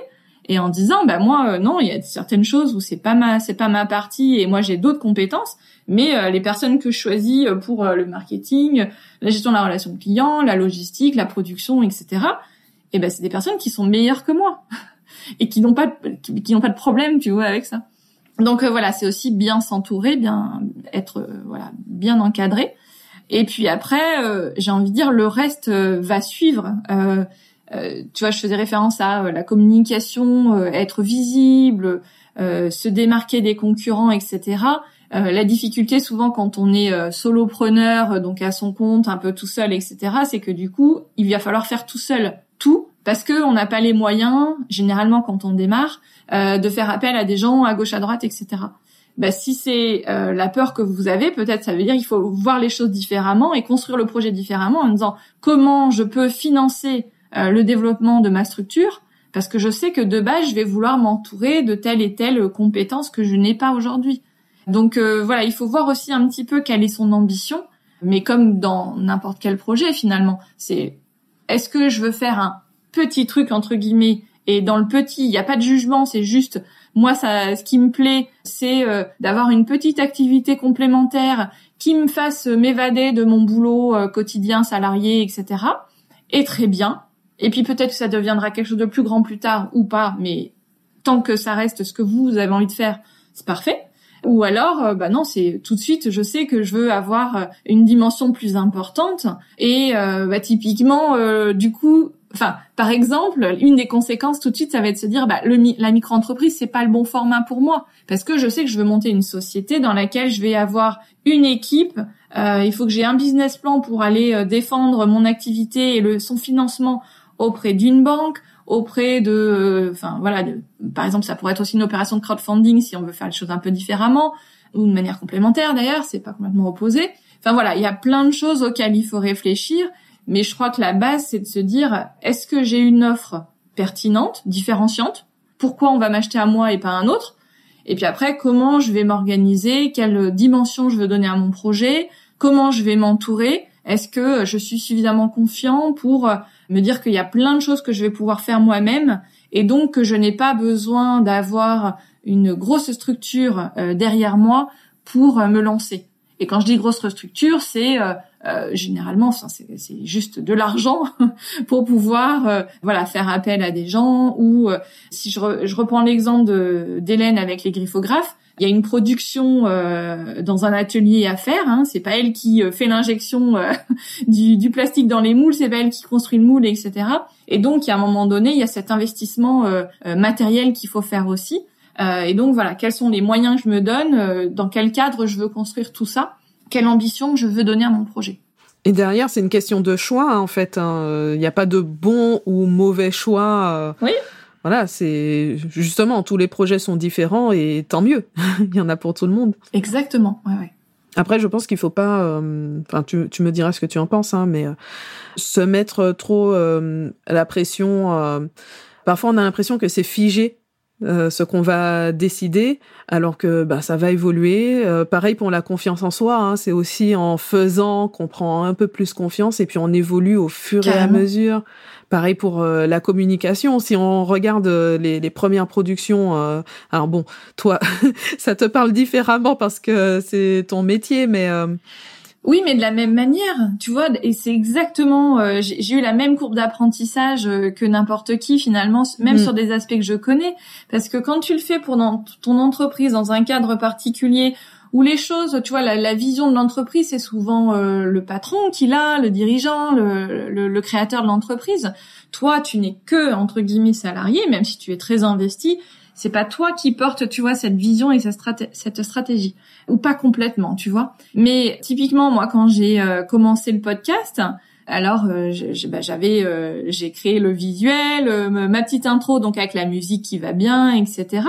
et en disant bah moi euh, non il y a certaines choses où c'est pas ma c'est pas ma partie et moi j'ai d'autres compétences mais euh, les personnes que je choisis euh, pour le marketing la gestion de la relation client la logistique la production etc et ben c'est des personnes qui sont meilleures que moi [laughs] et qui n'ont pas qui, n'ont pas de problème tu vois avec ça. Donc voilà c'est aussi bien s'entourer bien être voilà bien encadré. Et puis après j'ai envie de dire le reste va suivre. Euh, tu vois, je faisais référence à euh, la communication, euh, être visible, se démarquer des concurrents, etc. la difficulté souvent quand on est solopreneur, donc à son compte, un peu tout seul, etc., c'est que du coup, il va falloir faire tout seul tout parce que on n'a pas les moyens, généralement quand on démarre, de faire appel à des gens à gauche, à droite, etc. Bah, si c'est la peur que vous avez, peut-être ça veut dire qu'il faut voir les choses différemment et construire le projet différemment en disant comment je peux financer euh, le développement de ma structure parce que je sais que de base, je vais vouloir m'entourer de telle et telle compétence que je n'ai pas aujourd'hui. Donc euh, voilà, il faut voir aussi un petit peu quelle est son ambition, mais comme dans n'importe quel projet finalement, c'est est-ce que je veux faire un petit truc entre guillemets et dans le petit, il n'y a pas de jugement, c'est juste moi ça ce qui me plaît, c'est euh, d'avoir une petite activité complémentaire qui me fasse m'évader de mon boulot quotidien salarié, etc. Et très bien, et puis peut-être que ça deviendra quelque chose de plus grand plus tard ou pas, mais tant que ça reste ce que vous avez envie de faire, c'est parfait. Ou alors, euh, bah non, c'est tout de suite, je sais que je veux avoir euh, une dimension plus importante. Et euh, bah, typiquement, du coup, enfin, par exemple, une des conséquences tout de suite, ça va être de se dire, bah, la micro-entreprise, c'est pas le bon format pour moi, parce que je sais que je veux monter une société dans laquelle je vais avoir une équipe. il faut que j'ai un business plan pour aller défendre mon activité et son financement auprès d'une banque, auprès de, euh, enfin voilà, par exemple, ça pourrait être aussi une opération de crowdfunding si on veut faire les choses un peu différemment ou de manière complémentaire d'ailleurs, c'est pas complètement opposé. Enfin voilà, il y a plein de choses auxquelles il faut réfléchir, mais je crois que la base c'est de se dire est-ce que j'ai une offre pertinente, différenciante? Pourquoi on va m'acheter à moi et pas à un autre? Et puis après, comment je vais m'organiser? Quelle dimension je veux donner à mon projet? Comment je vais m'entourer? Est-ce que je suis suffisamment confiant pour me dire qu'il y a plein de choses que je vais pouvoir faire moi-même et donc que je n'ai pas besoin d'avoir une grosse structure euh, derrière moi pour euh, me lancer? Et quand je dis grosse structure, c'est euh, généralement, c'est juste de l'argent [laughs] pour pouvoir, voilà, faire appel à des gens. Ou si je reprends l'exemple d'Hélène avec les griffographes, il y a une production euh, dans un atelier à faire. Hein. C'est pas elle qui euh, fait l'injection euh, [laughs] du, du, plastique dans les moules, c'est pas elle qui construit le moule, etc. Et donc, à un moment donné, il y a cet investissement matériel qu'il faut faire aussi. et donc, voilà, quels sont les moyens que je me donne, dans quel cadre je veux construire tout ça, quelle ambition je veux donner à mon projet. Et derrière, c'est une question de choix, hein, en fait. Hein. Il n'y a pas de bon ou mauvais choix. Oui. Voilà, c'est justement, tous les projets sont différents et tant mieux. [laughs] Il y en a pour tout le monde. Exactement, ouais, ouais. Après, je pense qu'il faut pas. euh, Enfin, tu, tu me diras ce que tu en penses, hein, mais euh, se mettre trop euh, la pression. parfois, on a l'impression que c'est figé. ce qu'on va décider, alors que bah, ça va évoluer. Pareil pour la confiance en soi, hein, c'est aussi en faisant qu'on prend un peu plus confiance et puis on évolue au fur et à mesure. Pareil pour euh, la communication. Si on regarde euh, les, les premières productions, euh, alors bon, toi, [laughs] ça te parle différemment parce que c'est ton métier, mais euh, Oui, mais de la même manière, tu vois, et c'est exactement. euh, j'ai eu la même courbe d'apprentissage euh, que n'importe qui finalement, même Mm. sur des aspects que je connais, parce que quand tu le fais pour dans ton entreprise dans un cadre particulier où les choses, tu vois, la, la vision de l'entreprise, c'est souvent euh, le patron qui l'a, le dirigeant, le, le, le créateur de l'entreprise. Toi, tu n'es que entre guillemets salarié, même si tu es très investi. C'est pas toi qui porte, tu vois, cette vision et cette, cette stratégie ou pas complètement, tu vois. Mais typiquement, moi, quand j'ai euh, commencé le podcast, alors euh, bah, j'avais, euh, j'ai créé le visuel, euh, ma petite intro, donc avec la musique qui va bien, etc.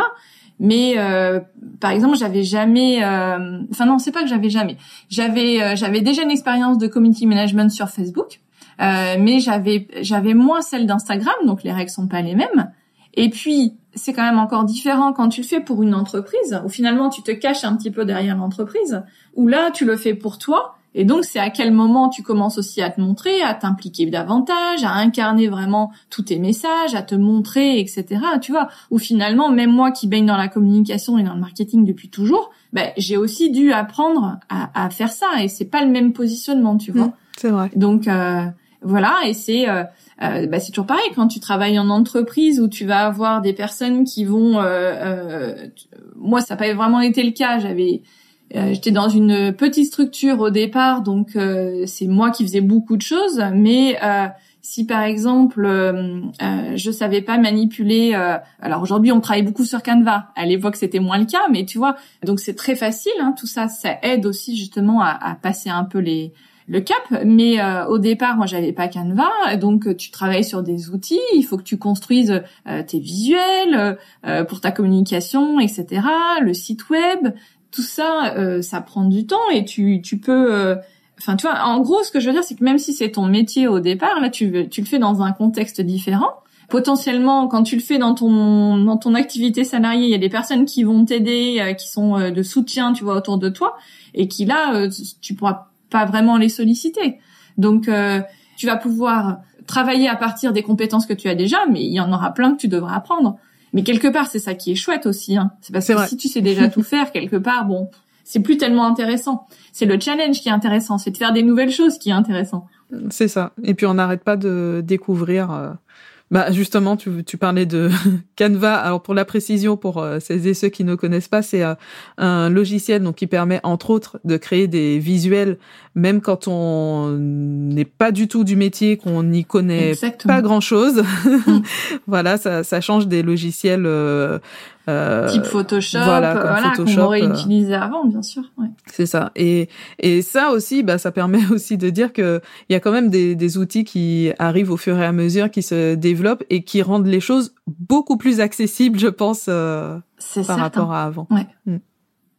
Mais euh, par exemple, j'avais jamais, euh, enfin non, c'est pas que j'avais jamais. J'avais, euh, j'avais déjà une expérience de community management sur Facebook, euh, mais j'avais, j'avais moins celle d'Instagram, donc les règles sont pas les mêmes. Et puis, c'est quand même encore différent quand tu le fais pour une entreprise, où finalement tu te caches un petit peu derrière l'entreprise, où là tu le fais pour toi, et donc c'est à quel moment tu commences aussi à te montrer, à t'impliquer davantage, à incarner vraiment tous tes messages, à te montrer, etc. Tu vois, où finalement même moi qui baigne dans la communication et dans le marketing depuis toujours, ben, j'ai aussi dû apprendre à, à faire ça, et c'est pas le même positionnement, tu vois. Mm. c'est vrai. Donc euh, voilà, et c'est euh, euh, bah, c'est toujours pareil quand tu travailles en entreprise où tu vas avoir des personnes qui vont. euh, euh, moi, ça n'a pas vraiment été le cas. J'avais euh, J'étais dans une petite structure au départ, donc euh, c'est moi qui faisais beaucoup de choses. Mais euh, si par exemple euh, euh, je savais pas manipuler, euh, alors aujourd'hui on travaille beaucoup sur Canva. À l'époque c'était moins le cas, mais tu vois, donc c'est très facile. Hein, tout ça, ça aide aussi justement à, à passer un peu les le cap. Mais euh, au départ, moi, j'avais pas Canva, donc tu travailles sur des outils. Il faut que tu construises euh, tes visuels euh, pour ta communication, etc. Le site web, tout ça, euh, ça prend du temps et tu tu peux. euh, Enfin, tu vois, en gros, ce que je veux dire, c'est que même si c'est ton métier au départ, là, tu, tu le fais dans un contexte différent. Potentiellement, quand tu le fais dans ton dans ton activité salariée, il y a des personnes qui vont t'aider, euh, qui sont euh, de soutien, tu vois, autour de toi, et qui là, tu pourras pas vraiment les solliciter. Donc, euh, tu vas pouvoir travailler à partir des compétences que tu as déjà, mais il y en aura plein que tu devras apprendre. Mais quelque part, c'est ça qui est chouette aussi. Hein. C'est parce que vrai. si tu sais déjà tout faire, quelque part, bon, c'est plus tellement intéressant. C'est le challenge qui est intéressant, c'est de faire des nouvelles choses qui est intéressant. C'est ça. Et puis on n'arrête pas de découvrir. Bah justement, tu, tu parlais de [laughs] Canva. Alors pour la précision, pour euh, celles et ceux qui ne connaissent pas, c'est euh, un logiciel donc qui permet entre autres de créer des visuels, même quand on n'est pas du tout du métier, qu'on n'y connaît Exactement. pas grand chose. Mm. [laughs] voilà, ça, ça change des logiciels. euh, Type Photoshop, voilà, euh, voilà, Photoshop, qu'on aurait euh. utilisé avant, bien sûr. Ouais. C'est ça. Et, et ça aussi, bah, ça permet [laughs] aussi de dire que il y a quand même des, des outils qui arrivent au fur et à mesure, qui se développent et qui rendent les choses beaucoup plus accessibles, je pense, euh, C'est par certain. rapport à avant. Ouais,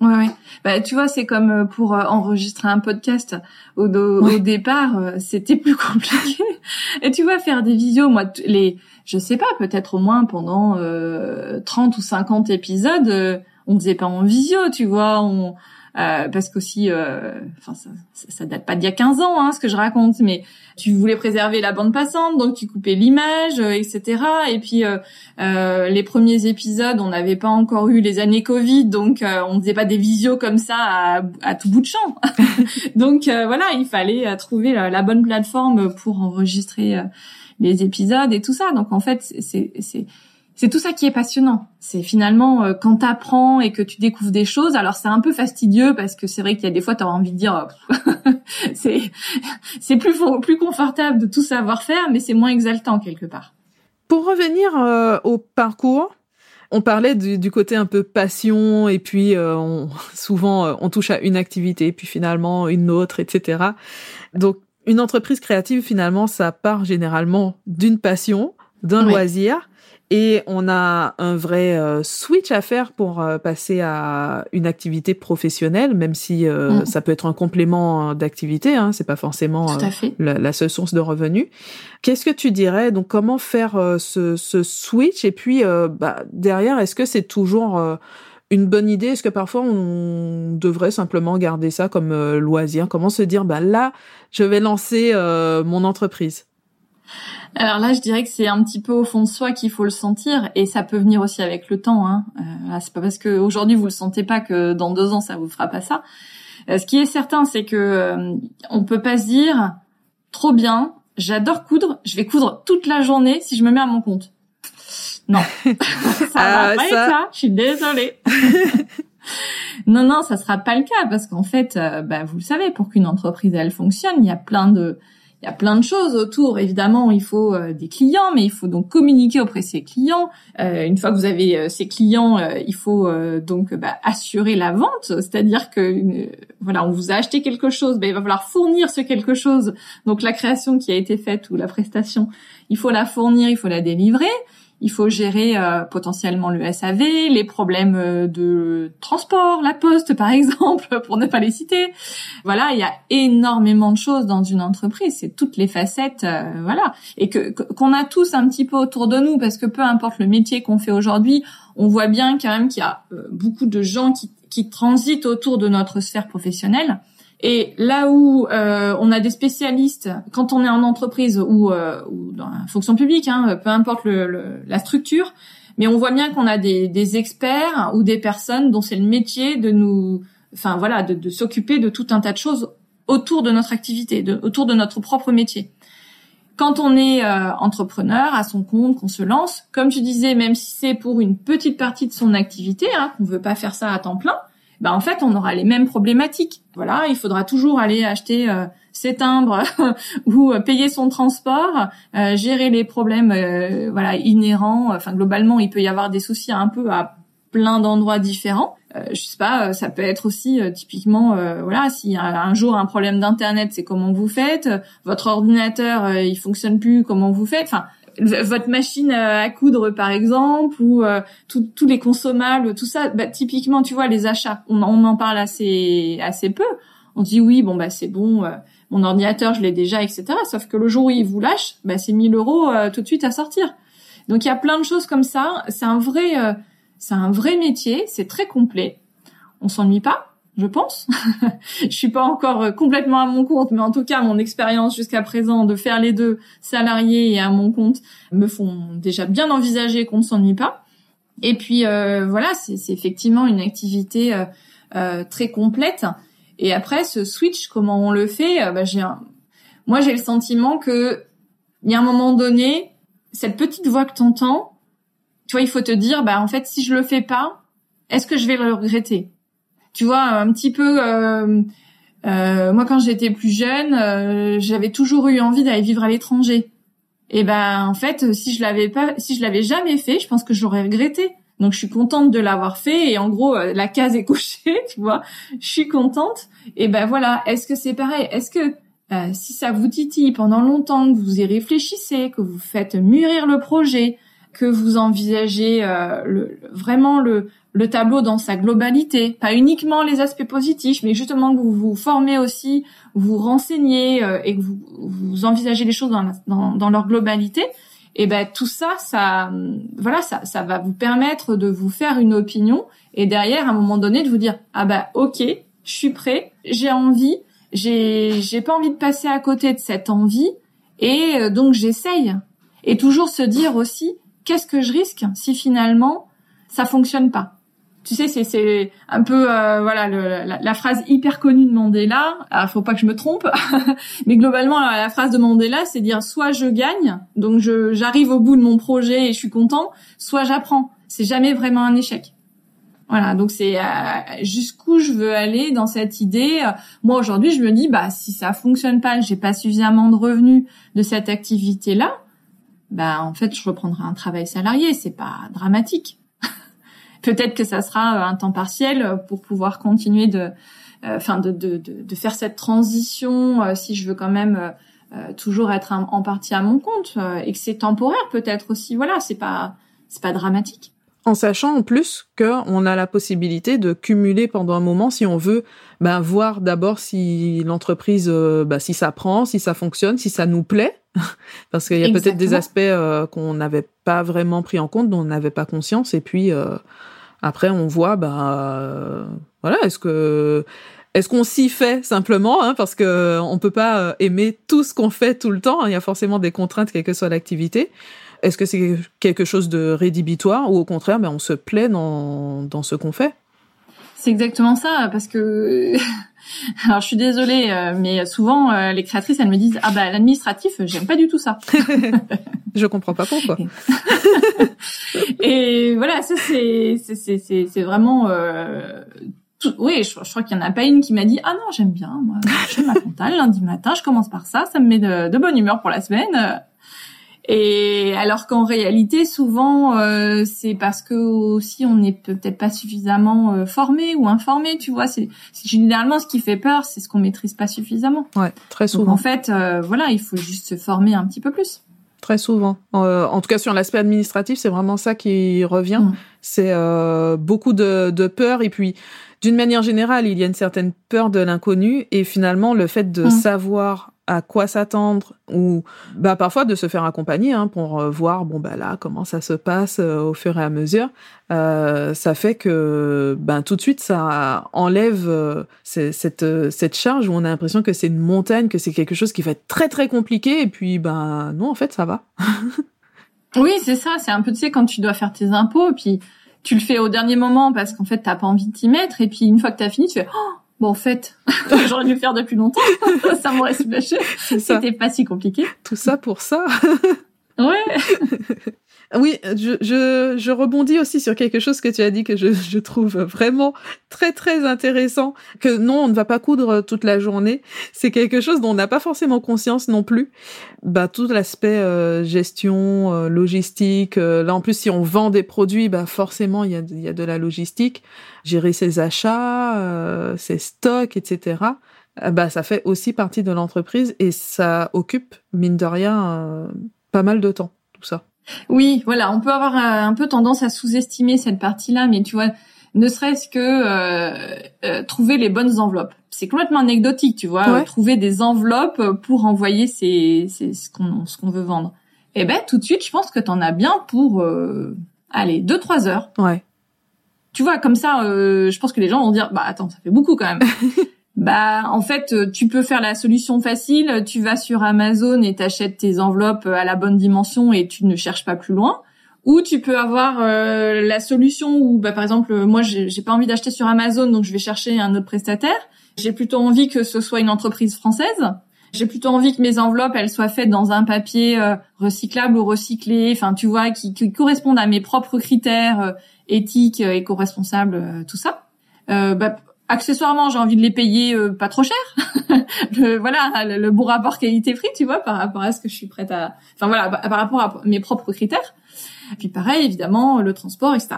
ouais. Bah, tu vois, c'est comme euh, pour euh, enregistrer un podcast. Au, Ouais. au départ, euh, c'était plus [laughs] compliqué. [laughs] Et tu vois, faire des visios, moi, les, je sais pas, peut-être au moins pendant euh, 30 ou 50 épisodes, euh, on faisait pas en visio, tu vois, on, euh, parce qu'aussi, euh, enfin, ça, ça, date pas d'il y a 15 ans, hein, ce que je raconte, mais tu voulais préserver la bande passante, donc tu coupais l'image, euh, etc. Et puis euh, les premiers épisodes, on n'avait pas encore eu les années Covid, donc on faisait pas des visios comme ça à, à tout bout de champ. [laughs] donc voilà, il fallait trouver la, la bonne plateforme pour enregistrer les épisodes et tout ça. Donc en fait, c'est- c'est tout ça qui est passionnant. C'est finalement euh, quand t'apprends et que tu découvres des choses. Alors c'est un peu fastidieux parce que c'est vrai qu'il y a des fois t'as envie de dire euh, [laughs] c'est c'est plus plus confortable de tout savoir faire, mais c'est moins exaltant quelque part. Pour revenir euh, au parcours, on parlait du, du côté un peu passion et puis euh, on, [laughs] souvent euh, on touche à une activité puis finalement une autre, etc. Donc une entreprise créative, finalement, ça part généralement d'une passion, d'un loisir. Et on a un vrai euh, switch à faire pour euh, passer à une activité professionnelle, même si euh, mm. ça peut être un complément d'activité, hein, c'est pas forcément la, la, seule source de revenus. Qu'est-ce que tu dirais Donc, comment faire ce, ce, switch? Et puis bah, derrière, est-ce que c'est toujours une bonne idée? Est-ce que parfois on devrait simplement garder ça comme loisir? Comment se dire bah là, je vais lancer mon entreprise? Alors là, je dirais que c'est un petit peu au fond de soi qu'il faut le sentir, et ça peut venir aussi avec le temps. Hein. Euh, c'est pas parce que aujourd'hui vous le sentez pas que dans deux ans ça vous fera pas ça. Euh, ce qui est certain, c'est que euh, on peut pas se dire trop bien, j'adore coudre, je vais coudre toute la journée si je me mets à mon compte. Non, [laughs] [laughs] ça va ah, pas être ça. Je suis désolée. [laughs] non, non, ça sera pas le cas parce qu'en fait, euh, bah, vous le savez, pour qu'une entreprise elle fonctionne, il y a plein de il y a plein de choses autour. Évidemment, il faut euh, des clients, mais il faut donc communiquer auprès de ces clients. Euh, une fois que vous avez euh, ces clients, il faut donc bah, assurer la vente, c'est-à-dire que voilà, on vous a acheté quelque chose, ben, il va falloir fournir ce quelque chose. Donc la création qui a été faite ou la prestation, il faut la fournir, il faut la délivrer il faut gérer euh, potentiellement le SAV, les problèmes euh, de transport, la poste par [laughs] exemple, pour ne pas les citer. Voilà, il y a énormément de choses dans une entreprise, c'est toutes les facettes, euh, voilà, et que qu'on a tous un petit peu autour de nous, parce que peu importe le métier qu'on fait aujourd'hui, on voit bien quand même qu'il y a beaucoup de gens qui, qui transitent autour de notre sphère professionnelle et là où euh, on a des spécialistes, quand on est en entreprise ou, euh, dans la fonction publique, hein, peu importe le, la structure, mais on voit bien qu'on a des, experts ou des personnes dont c'est le métier de nous, enfin voilà, de, de s'occuper de tout un tas de choses autour de notre activité, autour de notre propre métier. Quand on est euh, entrepreneur à son compte, qu'on se lance, comme tu disais, même si c'est pour une petite partie de son activité, hein, qu'on veut pas faire ça à temps plein, bah en fait on aura les mêmes problématiques. Voilà, il faudra toujours aller acheter euh, ses timbres [laughs] ou euh, payer son transport, euh, gérer les problèmes voilà inhérents. Enfin globalement, il peut y avoir des soucis un peu à plein d'endroits différents. je sais pas, ça peut être aussi typiquement voilà, si un jour un problème d'internet, c'est comment vous faites, votre ordinateur il fonctionne plus, comment vous faites. Enfin, votre machine à coudre par exemple ou euh, tous les consommables tout ça bah, typiquement tu vois les achats on, en parle assez assez peu. On dit oui bon bah c'est bon euh, mon ordinateur je l'ai déjà etc sauf que le jour où il vous lâche bah c'est 1000 euros euh, tout de suite à sortir. Donc il y a plein de choses comme ça. C'est un vrai c'est un vrai métier. C'est très complet. On s'ennuie pas je pense. [laughs] je suis pas encore euh, complètement à mon compte, mais en tout cas, mon expérience jusqu'à présent de faire les deux, salariés et à mon compte, me font déjà bien envisager qu'on ne s'ennuie pas. Et puis euh, voilà, c'est effectivement une activité euh, très complète. Et après, ce switch, comment on le fait bah, Moi, j'ai le sentiment que il y a un moment donné, cette petite voix que t'entends, tu vois, il faut te dire, bah en fait, si je le fais pas, est-ce que je vais le regretter? Tu vois, un petit peu. Euh, euh, moi, quand j'étais plus jeune, euh, j'avais toujours eu envie d'aller vivre à l'étranger. Et ben, en fait, si je l'avais pas, si je l'avais jamais fait, je pense que j'aurais regretté. Donc, je suis contente de l'avoir fait. Et en gros, la case est [laughs] cochée, tu vois. Je suis contente. Et ben voilà. Est-ce que c'est pareil? Est-ce que si ça vous titille pendant longtemps, que vous y réfléchissez, que vous faites mûrir le projet, que vous envisagez vraiment le, le tableau dans sa globalité, pas uniquement les aspects positifs, mais justement que vous vous formez aussi, vous renseignez euh, et que vous, envisagez les choses dans, leur globalité, et ben tout ça, ça, voilà, ça, ça va vous permettre de vous faire une opinion et derrière, à un moment donné, de vous dire ah bah ok, je suis prêt, j'ai envie, j'ai j'ai pas envie de passer à côté de cette envie et euh, donc j'essaye et toujours se dire aussi qu'est-ce que je risque si finalement ça fonctionne pas? Tu sais, c'est un peu euh, voilà la, phrase hyper connue de Mandela. Alors, faut pas que je me trompe, [laughs] mais globalement la, phrase de Mandela, c'est dire soit je gagne, donc j'arrive au bout de mon projet et je suis content, soit j'apprends. C'est jamais vraiment un échec. Voilà, donc c'est euh, jusqu'où je veux aller dans cette idée. Moi aujourd'hui, je me dis bah si ça fonctionne pas, j'ai pas suffisamment de revenus de cette activité là, bah en fait je reprendrai un travail salarié. C'est pas dramatique. Peut-être que ça sera euh, un temps partiel pour pouvoir continuer de enfin de, de, de, de, faire cette transition si je veux quand même toujours être en partie à mon compte et que c'est temporaire peut-être aussi. Voilà, c'est pas c'est pas dramatique en sachant en plus qu'on a la possibilité de cumuler pendant un moment si on veut ben, voir d'abord si l'entreprise, euh, ben, si ça prend, si ça fonctionne, si ça nous plaît, [laughs] parce qu'il y a peut-être des aspects euh, qu'on n'avait pas vraiment pris en compte, dont on n'avait pas conscience, et puis euh, après on voit, ben voilà, est-ce que est-ce qu'on s'y fait simplement, hein, parce que on peut pas aimer tout ce qu'on fait tout le temps, hein, il y a forcément des contraintes quelle que soit l'activité. Est-ce que c'est quelque chose de rédhibitoire ou au contraire, ben, on se plaît dans, dans ce qu'on fait? C'est exactement ça, parce que [laughs] alors je suis désolée, euh, mais souvent euh, les créatrices elles me disent ah bah l'administratif j'aime pas du tout ça. [laughs] [laughs] je comprends pas pourquoi. Et voilà, ça c'est c'est c'est c'est vraiment euh, oui, je, crois qu'il y en a pas une qui m'a dit ah non j'aime bien moi je ma comptable lundi matin je commence par ça ça me met de, de bonne humeur pour la semaine et alors qu'en réalité, souvent, euh, c'est parce que aussi on n'est peut-être pas suffisamment euh, formé ou informé, tu vois. C'est généralement ce qui fait peur, c'est ce qu'on maîtrise pas suffisamment. Ouais, très souvent. Donc, en fait, euh, voilà, il faut juste se former un petit peu plus. Très souvent. en tout cas, sur l'aspect administratif, c'est vraiment ça qui revient. Mm. C'est beaucoup de, de peur et puis d'une manière générale, il y a une certaine peur de l'inconnu et finalement le fait de mm. savoir à quoi s'attendre ou bah parfois de se faire accompagner hein, pour euh, voir bon bah là comment ça se passe euh, au fur et à mesure. Euh, ça fait que ben tout de suite ça enlève euh, cette cette charge où on a l'impression que c'est une montagne que c'est quelque chose qui va être très très compliqué et puis ben non en fait ça va. [laughs] Oui c'est ça. C'est un peu tu sais quand tu dois faire tes impôts puis tu le fais au dernier moment parce qu'en fait t'as pas envie de t'y mettre et puis une fois que t'as fini tu fais oh, Bon, en fait, [laughs] j'aurais dû le faire depuis longtemps. [laughs] ça m'aurait soulagé. C'était pas si compliqué. Tout ça pour ça. ouais. [laughs] Oui, je, je, je, rebondis aussi sur quelque chose que tu as dit que je, je, trouve vraiment très très intéressant. Que non, on ne va pas coudre toute la journée. C'est quelque chose dont on n'a pas forcément conscience non plus. Bah tout l'aspect euh, gestion, euh, logistique. Euh, là en plus, si on vend des produits, bah forcément il y a, y a de la logistique, gérer ses achats, ses stocks, etc. Bah ça fait aussi partie de l'entreprise et ça occupe mine de rien pas mal de temps tout ça. Oui, voilà, on peut avoir un, peu tendance à sous-estimer cette partie-là, mais tu vois, ne serait-ce que euh, euh, trouver les bonnes enveloppes. C'est complètement anecdotique, tu vois, trouver des enveloppes pour envoyer ces, ce qu'on ce qu'on veut vendre. Eh ben, tout de suite, je pense que t'en as bien pour, euh, allez, deux trois heures. Ouais. Tu vois, comme ça, je pense que les gens vont dire, bah attends, ça fait beaucoup quand même. [laughs] Bah en fait, euh, tu peux faire la solution facile, tu vas sur Amazon et t'achètes tes enveloppes à la bonne dimension et tu ne cherches pas plus loin. Ou tu peux avoir euh, la solution où, bah, par exemple, moi, j'ai pas envie d'acheter sur Amazon, donc je vais chercher un autre prestataire. J'ai plutôt envie que ce soit une entreprise française. J'ai plutôt envie que mes enveloppes, elles soient faites dans un papier euh, recyclable ou recyclé, enfin, tu vois, qui, qui correspondent à mes propres critères éthiques, éco-responsables, tout ça. bah, accessoirement, j'ai envie de les payer euh, pas trop cher. [laughs] le, voilà, le, bon rapport qualité-prix, tu vois, par rapport à ce que je suis prête à. Enfin voilà, par rapport à mes propres critères. Et puis pareil, évidemment, le transport, etc.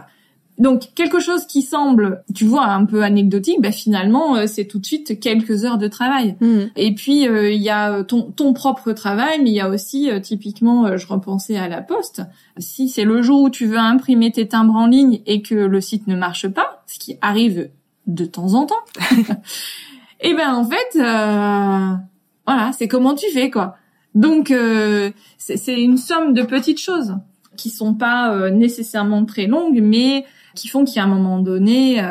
Donc quelque chose qui semble, tu vois, un peu anecdotique, bah, finalement, euh, c'est tout de suite quelques heures de travail. Mmh. Et puis euh, il y a ton, ton propre travail, mais il y a aussi typiquement, je repensais à la poste. Si c'est le jour où tu veux imprimer tes timbres en ligne et que le site ne marche pas, ce qui arrive de temps en temps. et [laughs] eh ben en fait, euh, voilà, c'est comment tu fais quoi. Donc euh, c'est une somme de petites choses qui sont pas euh, nécessairement très longues, mais qui font qu'à un moment donné,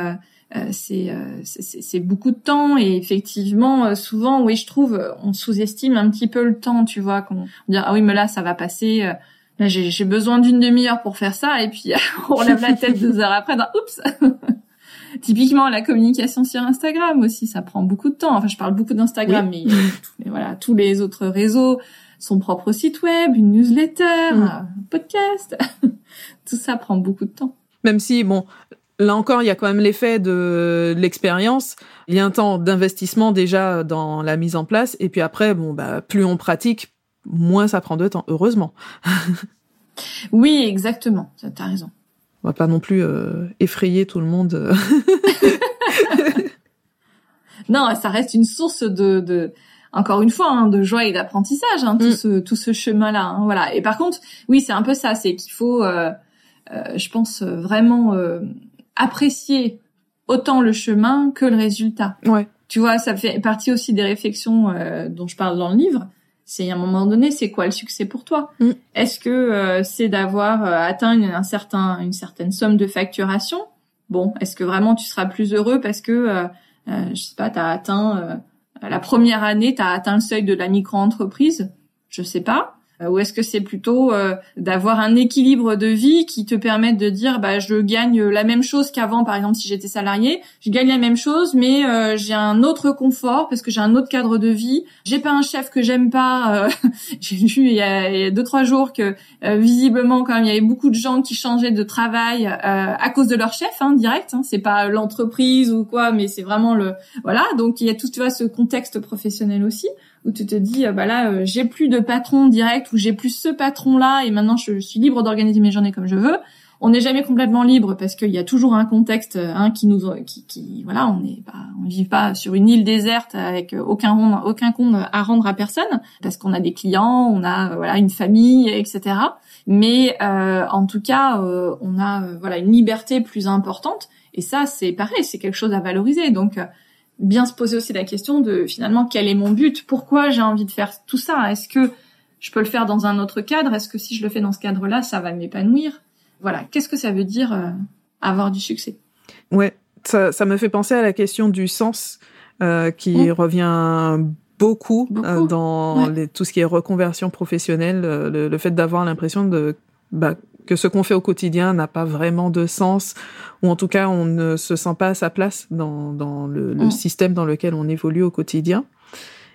c'est c'est beaucoup de temps et effectivement souvent oui je trouve on sous-estime un petit peu le temps tu vois qu'on dit ah oui mais là ça va passer j'ai besoin d'une demi-heure pour faire ça et puis [laughs] on lève la tête deux heures après oups Typiquement, la communication sur Instagram aussi, ça prend beaucoup de temps. Enfin, je parle beaucoup d'Instagram, mais, [laughs] voilà, tous les autres réseaux, son propre site web, une newsletter, mm. un podcast, [laughs] tout ça prend beaucoup de temps. Même si, bon, là encore, il y a quand même l'effet de l'expérience. Il y a un temps d'investissement déjà dans la mise en place, et puis après, bon, bah, plus on pratique, moins ça prend de temps, heureusement. [laughs] oui, exactement. T'as raison on va pas non plus euh, effrayer tout le monde. [laughs] non, ça reste une source de, de encore une fois, hein, de joie et d'apprentissage, hein, tout mm. ce tout ce chemin-là. Hein, voilà. Et par contre, oui, c'est un peu ça, c'est qu'il faut, euh, euh, je pense vraiment euh, apprécier autant le chemin que le résultat. Ouais. Tu vois, ça fait partie aussi des réflexions dont je parle dans le livre. C'est à un moment donné, c'est quoi le succès pour toi? Mm. Est-ce que c'est d'avoir atteint un certain une certaine somme de facturation? Bon, est-ce que vraiment tu seras plus heureux parce que je sais pas, tu as atteint la première année, tu as atteint le seuil de la micro-entreprise, je sais pas. Euh, ou est-ce que c'est plutôt euh, d'avoir un équilibre de vie qui te permette de dire bah je gagne la même chose qu'avant par exemple si j'étais salarié. Je gagne la même chose mais euh, j'ai un autre confort parce que j'ai un autre cadre de vie. J'ai pas un chef que j'aime pas [laughs] j'ai vu il y, a, deux trois jours que visiblement quand même il y avait beaucoup de gens qui changeaient de travail à cause de leur chef hein, direct hein. c'est pas l'entreprise ou quoi mais c'est vraiment le voilà. Donc il y a tout tu vois ce contexte professionnel aussi où tu te dis bah là euh, j'ai plus de patron direct ou j'ai plus ce patron là et maintenant je, suis libre d'organiser mes journées comme je veux. On n'est jamais complètement libre parce qu'il y a toujours un contexte hein, qui nous qui, qui voilà on n'est pas on vit pas sur une île déserte avec aucun aucun compte à rendre à personne parce qu'on a des clients on a voilà une famille etc mais euh, en tout cas euh, on a voilà une liberté plus importante. Et ça c'est pareil c'est quelque chose à valoriser. Donc bien se poser aussi la question de finalement quel est mon but, pourquoi j'ai envie de faire tout ça, est-ce que je peux le faire dans un autre cadre, est-ce que si je le fais dans ce cadre-là, ça va m'épanouir? Voilà, qu'est-ce que ça veut dire euh, avoir du succès? Ouais, ça, ça, me fait penser à la question du sens euh, qui mmh. revient beaucoup, euh, dans les, tout ce qui est reconversion professionnelle, le, le, fait d'avoir l'impression de bah, que ce qu'on fait au quotidien n'a pas vraiment de sens, ou en tout cas on ne se sent pas à sa place dans, dans le, le mm. système dans lequel on évolue au quotidien.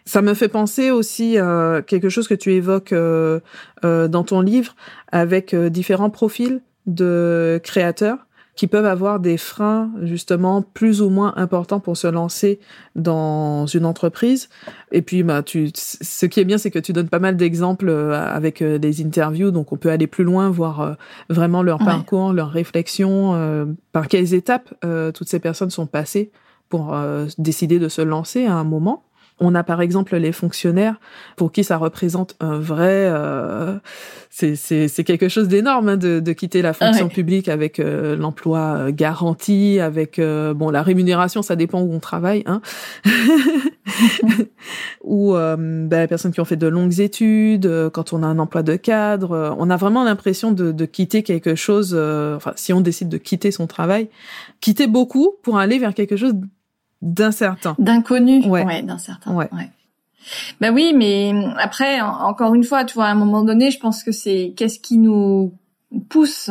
Ça me fait penser aussi à quelque chose que tu évoques euh, euh, dans ton livre avec euh, différents profils de créateurs qui peuvent avoir des freins justement plus ou moins importants pour se lancer dans une entreprise. Et puis, bah, tu, ce qui est bien, c'est que tu donnes pas mal d'exemples euh, avec euh, des interviews, donc on peut aller plus loin, voir euh, vraiment leur parcours, leur réflexion, par quelles étapes toutes ces personnes sont passées pour décider de se lancer à un moment. On a par exemple les fonctionnaires pour qui ça représente un vrai, euh, c'est quelque chose d'énorme hein, de, de, quitter la fonction publique avec euh, l'emploi euh, garanti, avec euh, bon la rémunération, ça dépend où on travaille, hein. [laughs] ou ben, les personnes qui ont fait de longues études, quand on a un emploi de cadre, on a vraiment l'impression de, de, quitter quelque chose. enfin, si on décide de quitter son travail, quitter beaucoup pour aller vers quelque chose d'incertain. D'inconnu. Ouais, d'incertain. Ouais. ouais. Ben oui, mais après, encore une fois, tu vois, à un moment donné, je pense que c'est qu'est-ce qui nous pousse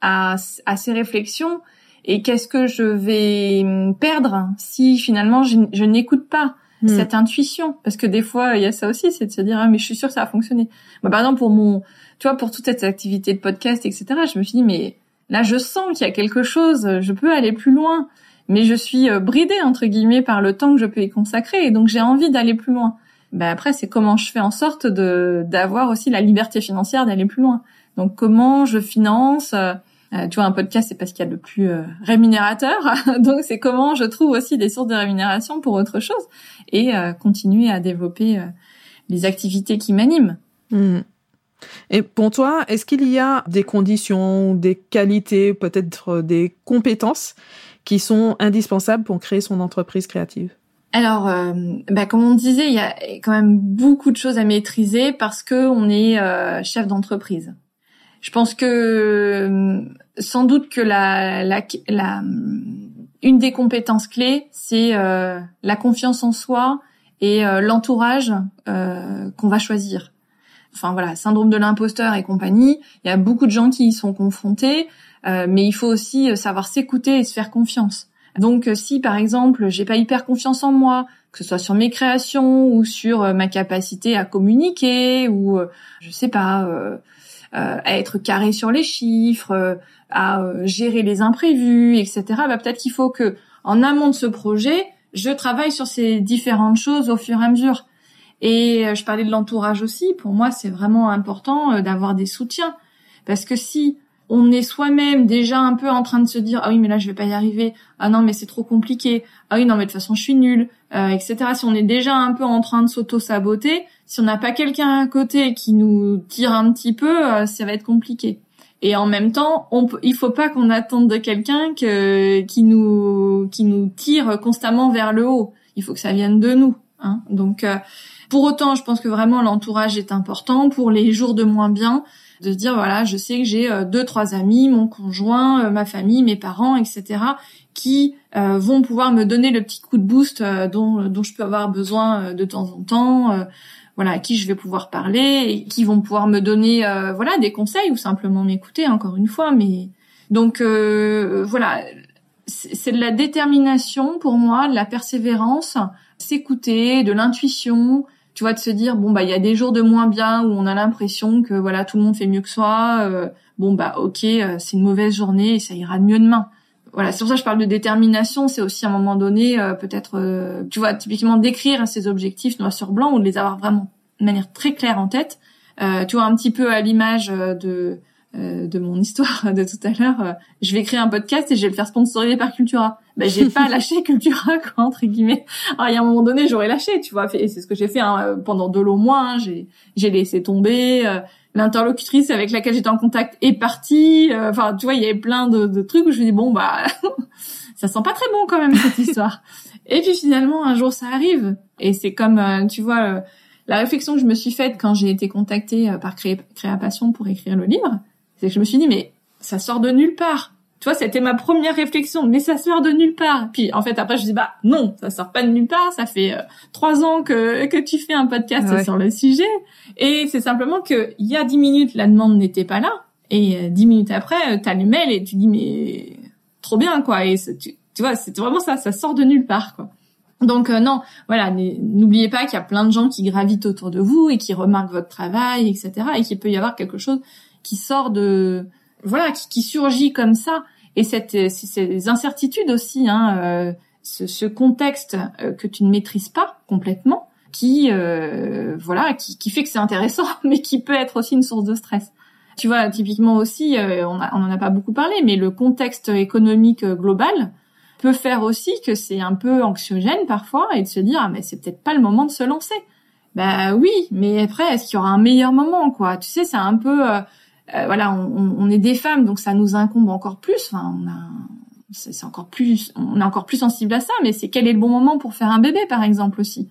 à, à ces réflexions et qu'est-ce que je vais perdre si finalement je, je n'écoute pas hmm. cette intuition? Parce que des fois il y a ça aussi c'est de se dire ah, mais je suis sûre que ça va fonctionner bah, par exemple pour mon tu vois pour toute cette activité de podcast etc je me suis dit mais là je sens qu'il y a quelque chose je peux aller plus loin mais je suis euh, bridée entre guillemets par le temps que je peux y consacrer et donc j'ai envie d'aller plus loin. Ben après c'est comment je fais en sorte de d'avoir aussi la liberté financière d'aller plus loin. Donc comment je finance euh, euh, tu vois un podcast c'est pas ce qu'il y a de plus rémunérateur [laughs] donc c'est comment je trouve aussi des sources de rémunération pour autre chose et continuer à développer les activités qui m'animent. Mmh. Et pour toi, est-ce qu'il y a des conditions, des qualités, peut-être des compétences qui sont indispensables pour créer son entreprise créative alors, euh, bah, comme on disait, il y a quand même beaucoup de choses à maîtriser parce que on est euh, chef d'entreprise. Je pense que euh, sans doute que la, la, la une des compétences clés, c'est la confiance en soi et l'entourage qu'on va choisir. Enfin voilà, syndrome de l'imposteur et compagnie. Il y a beaucoup de gens qui y sont confrontés. Euh, mais il faut aussi euh, savoir s'écouter et se faire confiance. Donc euh, si par exemple j'ai pas hyper confiance en moi, que ce soit sur mes créations ou sur ma capacité à communiquer ou je sais pas à être carré sur les chiffres, à gérer les imprévus, etc. Bah, peut-être qu'il faut que en amont de ce projet, je travaille sur ces différentes choses au fur et à mesure. Et je parlais de l'entourage aussi. Pour moi, c'est vraiment important d'avoir des soutiens parce que si on est soi-même déjà un peu en train de se dire ah oui mais là je vais pas y arriver. Ah non mais c'est trop compliqué. Ah oui non mais de toute façon je suis nulle euh, etc si on est déjà un peu en train de s'auto saboter si on n'a pas quelqu'un à côté qui nous tire un petit peu euh, ça va être compliqué. Et en même temps il faut pas qu'on attende de quelqu'un que qui nous qui nous tire constamment vers le haut. Il faut que ça vienne de nous hein. Donc euh, pour autant je pense que vraiment l'entourage est important. Pour les jours de moins bien de dire voilà, je sais que j'ai euh, deux trois amis, mon conjoint, euh, ma famille, mes parents, etc. qui euh, vont pouvoir me donner le petit coup de boost dont dont je peux avoir besoin de temps en temps. voilà, à qui je vais pouvoir parler et qui vont pouvoir me donner voilà des conseils ou simplement m'écouter encore une fois. Mais donc voilà, c'est de la détermination pour moi, de la persévérance, s'écouter, de l'intuition, tu vois, de se dire bon bah il y a des jours de moins bien où on a l'impression que voilà tout le monde fait mieux que soi. Euh, bon bah ok, euh, c'est une mauvaise journée et ça ira mieux demain. Voilà, c'est pour ça je parle de détermination. C'est aussi à un moment donné euh, peut-être, tu vois, typiquement d'écrire ses objectifs noir sur blanc ou de les avoir vraiment de manière très claire en tête. tu vois un petit peu à l'image de de mon histoire [laughs] de tout à l'heure. je vais créer un podcast et je vais le faire sponsoriser par Cultura ben j'ai pas [laughs] lâché Cultura [laughs] quoi entre guillemets. Alors il y a un moment donné j'aurais lâché, tu vois, et c'est ce que j'ai fait hein, pendant deux lots moins. Hein. j'ai j'ai laissé tomber. Euh, l'interlocutrice avec laquelle j'étais en contact est partie. Euh, enfin tu vois il y avait plein de, de trucs où je me dis bon bah ça sent pas très bon quand même cette histoire. et puis finalement un jour ça arrive et c'est comme euh, tu vois la réflexion que je me suis faite quand j'ai été contactée par Création pour écrire le livre, c'est que je me suis dit mais ça sort de nulle part tu vois, c'était ma première réflexion, mais ça sort de nulle part. Puis en fait après je dis bah non, ça sort pas de nulle part. Ça fait euh, trois ans que que tu fais un podcast sur le sujet, et c'est simplement que il y a dix minutes la demande n'était pas là, et euh, dix minutes après euh, t'as le mail et tu dis mais trop bien quoi. Et tu, tu vois, c'est vraiment ça, ça sort de nulle part quoi. Donc non, voilà, n'oubliez pas qu'il y a plein de gens qui gravitent autour de vous et qui remarquent votre travail, etc. Et qu'il peut y avoir quelque chose qui sort de voilà, qui, qui, surgit comme ça. Et cette, ces incertitudes aussi, hein, euh, ce, ce, contexte euh, que tu ne maîtrises pas complètement, qui, euh, voilà, qui, qui, fait que c'est intéressant, [laughs] mais qui peut être aussi une source de stress. Tu vois, typiquement aussi, on, a, on en a pas beaucoup parlé, mais le contexte économique global peut faire aussi que c'est un peu anxiogène parfois et de se dire ah mais c'est peut-être pas le moment de se lancer. Bah oui, mais après est-ce qu'il y aura un meilleur moment quoi? Tu sais, c'est un peu euh, voilà, on, on, est des femmes, donc ça nous incombe encore plus. Enfin, on a, c'est encore plus, on est encore plus sensible à ça. Mais c'est quel est le bon moment pour faire un bébé, par exemple aussi?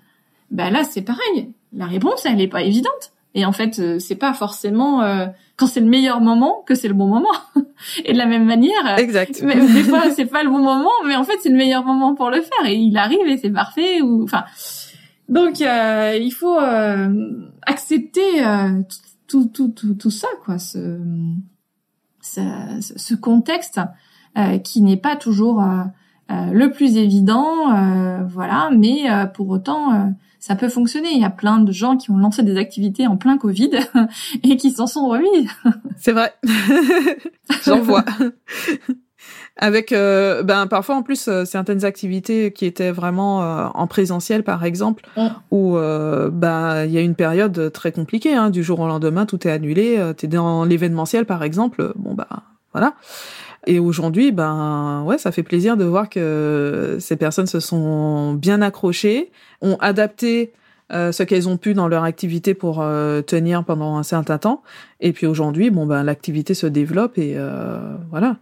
Ben là, c'est pareil. La réponse, elle est pas évidente. Et en fait, euh, c'est pas forcément euh, quand c'est le meilleur moment que c'est le bon moment. [laughs] et de la même manière, exact. Mais des fois, c'est pas le bon moment, mais en fait, c'est le meilleur moment pour le faire. Et il arrive et c'est parfait. Ou enfin, donc il faut accepter tout, tout, tout, tout ça, quoi, ce, ce, ce contexte euh, qui n'est pas toujours euh, euh, le plus évident, euh, voilà, mais pour autant, ça peut fonctionner. Il y a plein de gens qui ont lancé des activités en plein Covid [laughs] et qui s'en sont remis. C'est vrai, [laughs] j'en vois. Avec euh, ben parfois en plus euh, certaines activités qui étaient vraiment euh, en présentiel par exemple mm. où ben il y a une période très compliquée hein, du jour au lendemain tout est annulé tu es dans l'événementiel par exemple bon bah voilà. Et aujourd'hui ben ouais ça fait plaisir de voir que ces personnes se sont bien accrochées ont adapté ce qu'elles ont pu dans leur activité pour tenir pendant un certain temps. Et puis aujourd'hui bon ben l'activité se développe et voilà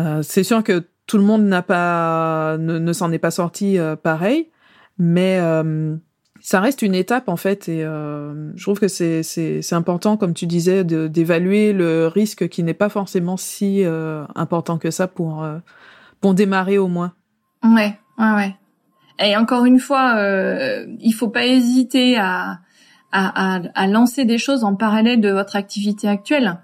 euh, c'est sûr que tout le monde n'a pas, ne, s'en est pas sorti euh, pareil, mais euh, ça reste une étape en fait et je trouve que c'est c'est important comme tu disais d'évaluer le risque qui n'est pas forcément si important que ça pour pour démarrer au moins. Ouais, ouais, ouais. Et encore une fois, euh, il faut pas hésiter à, à, à lancer des choses en parallèle de votre activité actuelle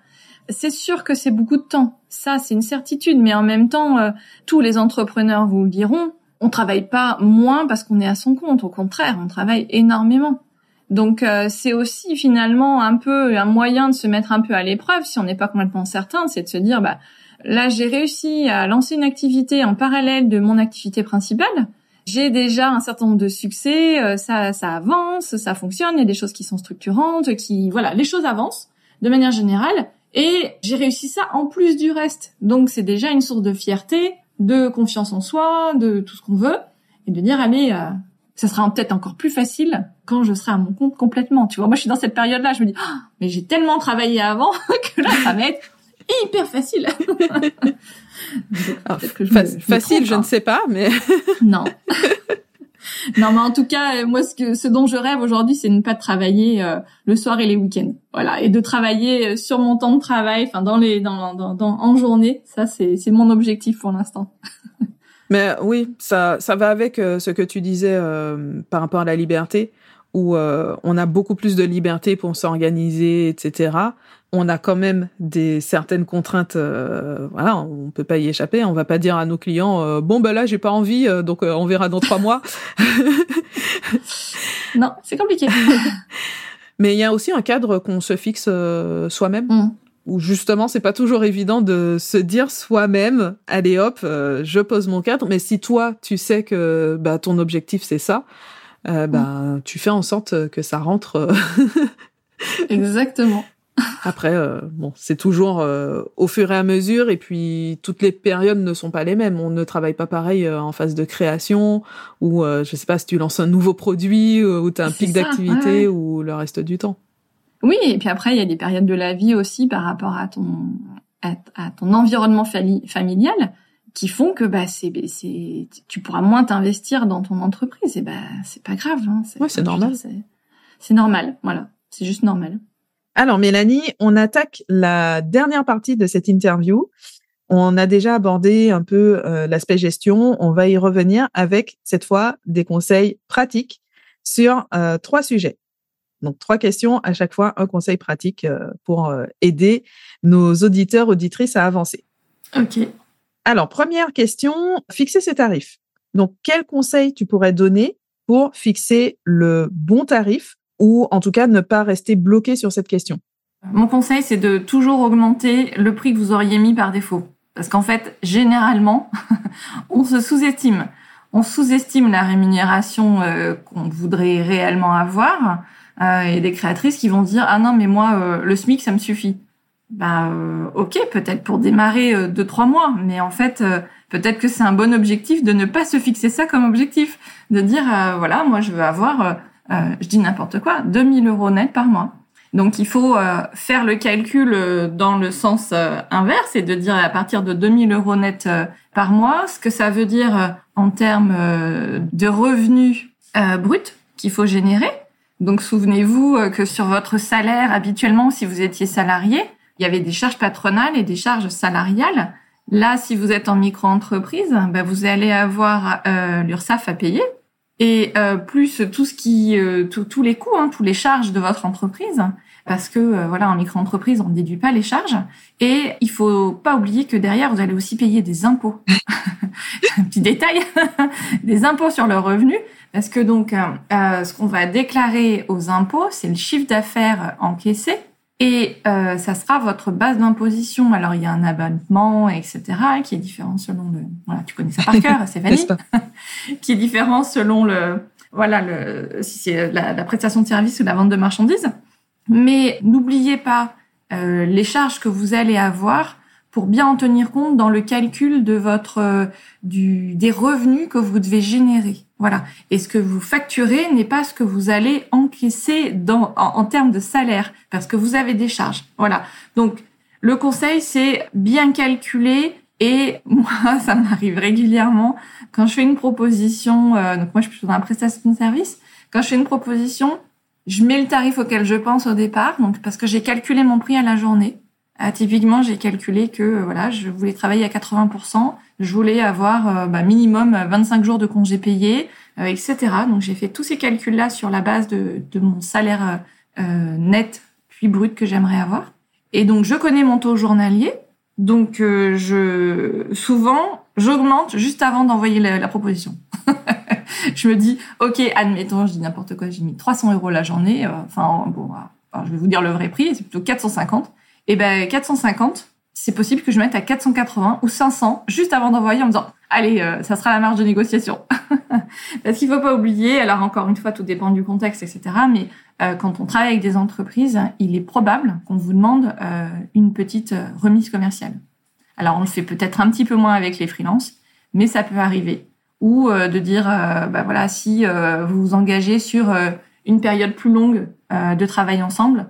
c'est sûr que c'est beaucoup de temps. Ça, c'est une certitude. Mais en même temps, euh, tous les entrepreneurs vous le diront, on travaille pas moins parce qu'on est à son compte. Au contraire, on travaille énormément. Donc euh, c'est aussi finalement un peu un moyen de se mettre un peu à l'épreuve si on n'est pas complètement certain, c'est de se dire bah là j'ai réussi à lancer une activité en parallèle de mon activité principale. J'ai déjà un certain nombre de succès, euh, ça ça avance, ça fonctionne, il y a des choses qui sont structurantes, qui voilà, les choses avancent de manière générale Et j'ai réussi ça en plus du reste. Donc c'est déjà une source de fierté, de confiance en soi, de tout ce qu'on veut, et de dire allez, euh, ça sera peut-être encore plus facile quand je serai à mon compte complètement. Tu vois, moi je suis dans cette période-là, je me dis ah, mais j'ai tellement travaillé avant [laughs] que là ça va être hyper facile. [laughs] facile, je ne sais pas, mais non. [laughs] [laughs] non, mais en tout cas, euh, moi, ce, que, ce dont je rêve aujourd'hui, c'est de ne pas travailler euh, le soir et les week-ends. Voilà, et de travailler euh, sur mon temps de travail, enfin dans les, dans, dans, en journée. Ça, c'est, mon objectif pour l'instant. [laughs] mais oui, ça, ça va avec ce que tu disais par rapport à la liberté où on a beaucoup plus de liberté pour s'organiser, etc on a quand même des certaines contraintes. Euh, voilà, on peut pas y échapper. On va pas dire à nos clients euh, bon ben là j'ai pas envie, euh, donc on verra dans trois mois. [laughs] non, c'est compliqué. [laughs] Mais il y a aussi un cadre qu'on se fixe soi-même. Mm. Où justement, c'est pas toujours évident de se dire soi-même, allez hop, je pose mon cadre. Mais si toi, tu sais que bah, ton objectif c'est ça, mm. tu fais en sorte que ça rentre. [laughs] Exactement. Après, euh, bon, c'est toujours euh, au fur et à mesure, et puis toutes les périodes ne sont pas les mêmes. On ne travaille pas pareil euh, en phase de création, ou je sais pas si tu lances un nouveau produit, ou tu as un pic d'activité, ou le reste du temps. Oui, et puis après, il y a des périodes de la vie aussi par rapport à ton à, ton environnement familial qui font que bah c'est c'est tu pourras moins t'investir dans ton entreprise et bah c'est pas grave hein, c'est normal c'est normal voilà c'est juste normal alors Mélanie, on attaque la dernière partie de cette interview. On a déjà abordé un peu euh, l'aspect gestion. On va y revenir avec cette fois des conseils pratiques sur euh, trois sujets. Donc trois questions à chaque fois, un conseil pratique euh, pour aider nos auditeurs auditrices à avancer. Ok. Alors première question, fixer ses tarifs. Donc quel conseil tu pourrais donner pour fixer le bon tarif ou en tout cas ne pas rester bloqué sur cette question? Mon conseil, c'est de toujours augmenter le prix que vous auriez mis par défaut. Parce qu'en fait, généralement, [laughs] on se sous-estime. On sous-estime la rémunération euh, qu'on voudrait réellement avoir. Euh, et des créatrices qui vont dire ah non mais moi euh, le SMIC ça me suffit. Bah ok peut-être pour démarrer deux trois mois, mais en fait peut-être que c'est un bon objectif de ne pas se fixer ça comme objectif, de dire voilà moi je veux avoir euh, je dis n'importe quoi, 2000 euros net par mois. Donc il faut euh, faire le calcul euh, dans le sens inverse et de dire à partir de 2000 euros net par mois, ce que ça veut dire en termes de revenus bruts qu'il faut générer. Donc souvenez-vous que sur votre salaire, habituellement, si vous étiez salarié, il y avait des charges patronales et des charges salariales. Là, si vous êtes en micro-entreprise, ben, vous allez avoir l'URSSAF à payer, et euh, plus tout ce qui, euh, tous les coûts, hein, tous les charges de votre entreprise, parce que euh, voilà, en micro-entreprise, on ne déduit pas les charges. Et il faut pas oublier que derrière, vous allez aussi payer des impôts. Un [laughs] petit détail, [laughs] des impôts sur le revenu, parce que donc, ce qu'on va déclarer aux impôts, c'est le chiffre d'affaires encaissé et euh, ça sera votre base d'imposition. Alors il y a un abattement, etc., qui est différent selon le. Voilà, tu connais ça par cœur, [laughs] Stéphanie, [laughs] qui est différent selon le. Voilà, le si c'est la, la, prestation de service ou la vente de marchandises. Mais n'oubliez pas euh, les charges que vous allez avoir pour bien en tenir compte dans le calcul de votre euh, du des revenus que vous devez générer. Voilà. Et ce que vous facturez n'est pas ce que vous allez encaisser dans en, termes de salaire parce que vous avez des charges. Voilà. Donc le conseil c'est bien calculer et [laughs] moi ça m'arrive régulièrement quand je fais une proposition euh, donc moi je suis dans la prestation de service quand je fais une proposition je mets le tarif auquel je pense au départ donc parce que j'ai calculé mon prix à la journée ah, typiquement, j'ai calculé que euh, voilà, je voulais travailler à 80%, je voulais avoir euh, bah, minimum 25 jours de congés payés, euh, etc. Donc j'ai fait tous ces calculs-là sur la base de, de mon salaire net puis brut que j'aimerais avoir. Et donc je connais mon taux journalier. Donc je souvent j'augmente juste avant d'envoyer la, la proposition. [laughs] je me dis ok, admettons, je dis n'importe quoi, j'ai mis 300 euros la journée. enfin bon, je vais vous dire le vrai prix, c'est plutôt 450 et eh ben 450, c'est possible que je mette à 480 ou 500 juste avant d'envoyer en me disant allez, euh, ça sera la marge de négociation. [laughs] Parce qu'il faut pas oublier, alors encore une fois, tout dépend du contexte, etc. Mais euh, quand on travaille avec des entreprises, il est probable qu'on vous demande euh, une petite remise commerciale. Alors on le fait peut-être un petit peu moins avec les freelances, mais ça peut arriver. Ou de dire, bah voilà, si vous vous engagez sur une période plus longue de travail ensemble,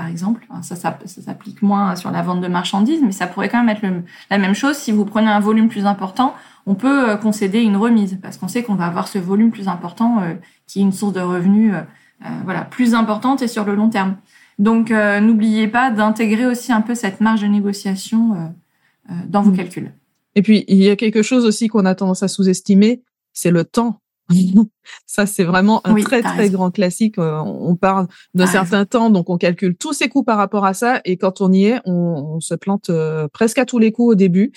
par exemple. Ça, ça, s'applique moins sur la vente de marchandises, mais ça pourrait quand même être la même chose. Si vous prenez un volume plus important, on peut euh, concéder une remise parce qu'on sait qu'on va avoir ce volume plus important euh, qui est une source de revenus euh, voilà plus importante et sur le long terme. Donc n'oubliez pas d'intégrer aussi un peu cette marge de négociation dans vos mmh. calculs. Et puis il y a quelque chose aussi qu'on a tendance à sous-estimer, c'est le temps [laughs] ça, c'est vraiment un très, très grand classique. Euh, on parle d'un certain temps, donc on calcule tous ses coûts par rapport à ça. Et quand on y est, on, se plante euh, presque à tous les coups au début.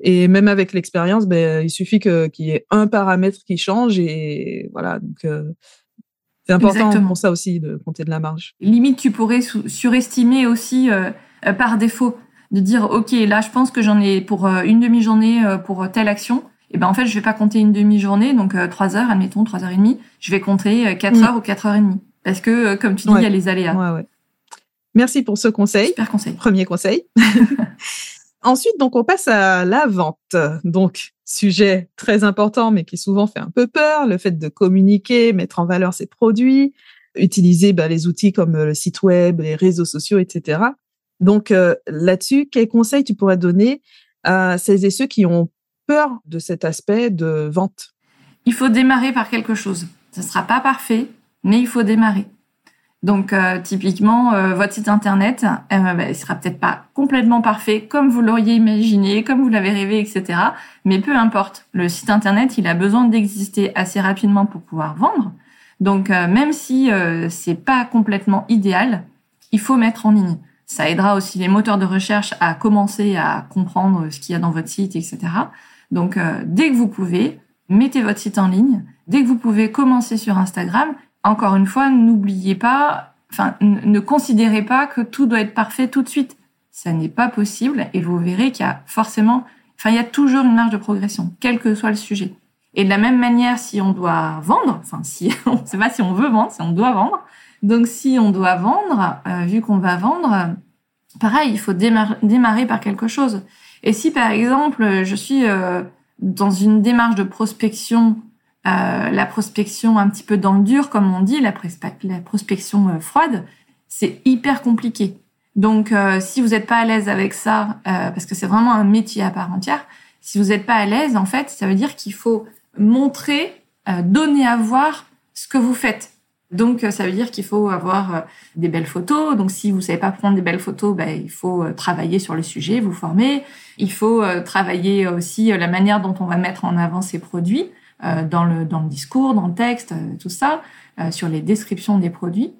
Et même avec l'expérience, ben, il suffit qu'il y ait un paramètre qui change. Et voilà, donc euh, c'est important pour ça aussi de compter de la marge. Limite, tu pourrais surestimer aussi par défaut, de dire, OK, là, je pense que j'en ai pour une demi-journée pour telle action et ben en fait je vais pas compter une demi-journée, donc euh, trois heures, admettons trois heures et demie, je vais compter euh, quatre heures ou quatre heures et demie, parce que euh, comme tu dis, il y a les aléas. Ouais, ouais. Merci pour ce conseil. Super conseil. Premier conseil. [laughs] Ensuite, donc on passe à la vente. Donc sujet très important, mais qui souvent fait un peu peur, le fait de communiquer, mettre en valeur ses produits, utiliser ben, les outils comme le site web, les réseaux sociaux, etc. Donc là-dessus, quels conseils tu pourrais donner à celles et ceux qui ont peur de cet aspect de vente Il faut démarrer par quelque chose. Ce ne sera pas parfait, mais il faut démarrer. Donc euh, typiquement, euh, votre site internet, euh, bah, sera peut-être pas complètement parfait comme vous l'auriez imaginé, comme vous l'avez rêvé, etc. Mais peu importe, le site internet, il a besoin d'exister assez rapidement pour pouvoir vendre. Donc même si c'est pas complètement idéal, il faut mettre en ligne. Ça aidera aussi les moteurs de recherche à commencer à comprendre ce qu'il y a dans votre site, etc. Donc, euh, dès que vous pouvez, mettez votre site en ligne. Dès que vous pouvez, commencer sur Instagram. Encore une fois, n'oubliez pas, enfin, ne considérez pas que tout doit être parfait tout de suite. Ça n'est pas possible et vous verrez qu'il y a forcément, enfin, il y a toujours une marge de progression, quel que soit le sujet. Et de la même manière, si on doit vendre, enfin, si, [laughs] on ne sait pas si on veut vendre, si on doit vendre. Donc, si on doit vendre, euh, vu qu'on va vendre, pareil, il faut démarrer par quelque chose. Et si par exemple je suis euh, dans une démarche de prospection, euh, la prospection un petit peu dans le dur, comme on dit, la, prospection euh, froide, c'est hyper compliqué. Donc si vous n'êtes pas à l'aise avec ça, parce que c'est vraiment un métier à part entière, si vous n'êtes pas à l'aise, en fait, ça veut dire qu'il faut montrer, donner à voir ce que vous faites. Donc, euh, ça veut dire qu'il faut avoir euh, des belles photos. Donc, si vous savez pas prendre des belles photos, ben, il faut euh, travailler sur le sujet, vous former. Il faut travailler aussi la manière dont on va mettre en avant ces produits dans le dans le discours, dans le texte, tout ça, sur les descriptions des produits.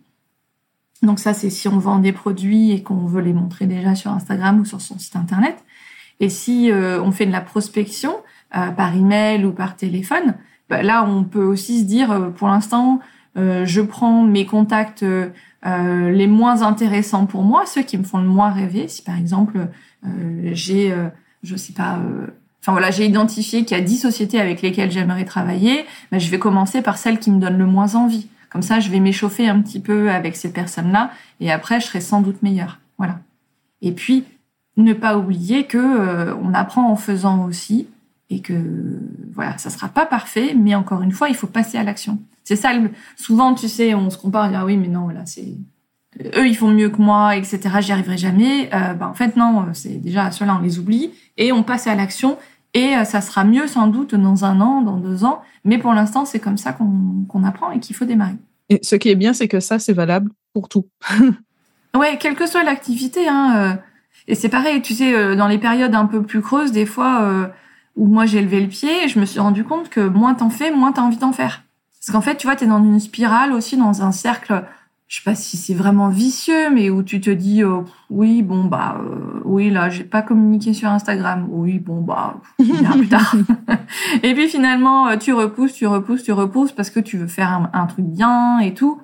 Donc ça, c'est si on vend des produits et qu'on veut les montrer déjà sur Instagram ou sur son site internet. Et si on fait de la prospection par email ou par téléphone, ben là, on peut aussi se dire, pour l'instant, euh, je prends mes contacts euh, euh, les moins intéressants pour moi, ceux qui me font le moins rêver. Si par exemple j'ai, je sais pas, enfin voilà, j'ai identifié qu'il y a 10 sociétés avec lesquelles j'aimerais travailler, ben, je vais commencer par celles qui me donnent le moins envie. Comme ça, je vais m'échauffer un petit peu avec ces personnes-là et après, je serai sans doute meilleure. Voilà. Et puis, ne pas oublier que on apprend en faisant aussi et que voilà, ça sera pas parfait, mais encore une fois, il faut passer à l'action. C'est ça. Souvent, tu sais, on se compare, on dit ah oui, mais non, là, c'est eux, ils font mieux que moi, etc. J'y arriverai jamais. Euh, bah, en fait, non, c'est déjà ceux-là, on les oublie et on passe à l'action. Et euh, ça sera mieux sans doute dans un an, dans deux ans. Mais pour l'instant, c'est comme ça qu'on apprend et qu'il faut démarrer. Et ce qui est bien, c'est que ça, c'est valable pour tout. [laughs] ouais, quelle que soit l'activité. Hein, euh, et c'est pareil, tu sais, dans les périodes un peu plus creuses, des fois où moi j'ai levé le pied, je me suis rendu compte que moins t'en fais, moins t'as envie d'en faire. Parce qu'en fait, tu vois, tu es dans une spirale aussi, dans un cercle, je sais pas si c'est vraiment vicieux, mais où tu te dis, oh, oui, bon, bah, euh, oui, là, j'ai pas communiqué sur Instagram. Oui, bon, bah, plus tard. [laughs] et puis finalement, euh, tu repousses, tu repousses, tu repousses parce que tu veux faire un, truc bien et tout.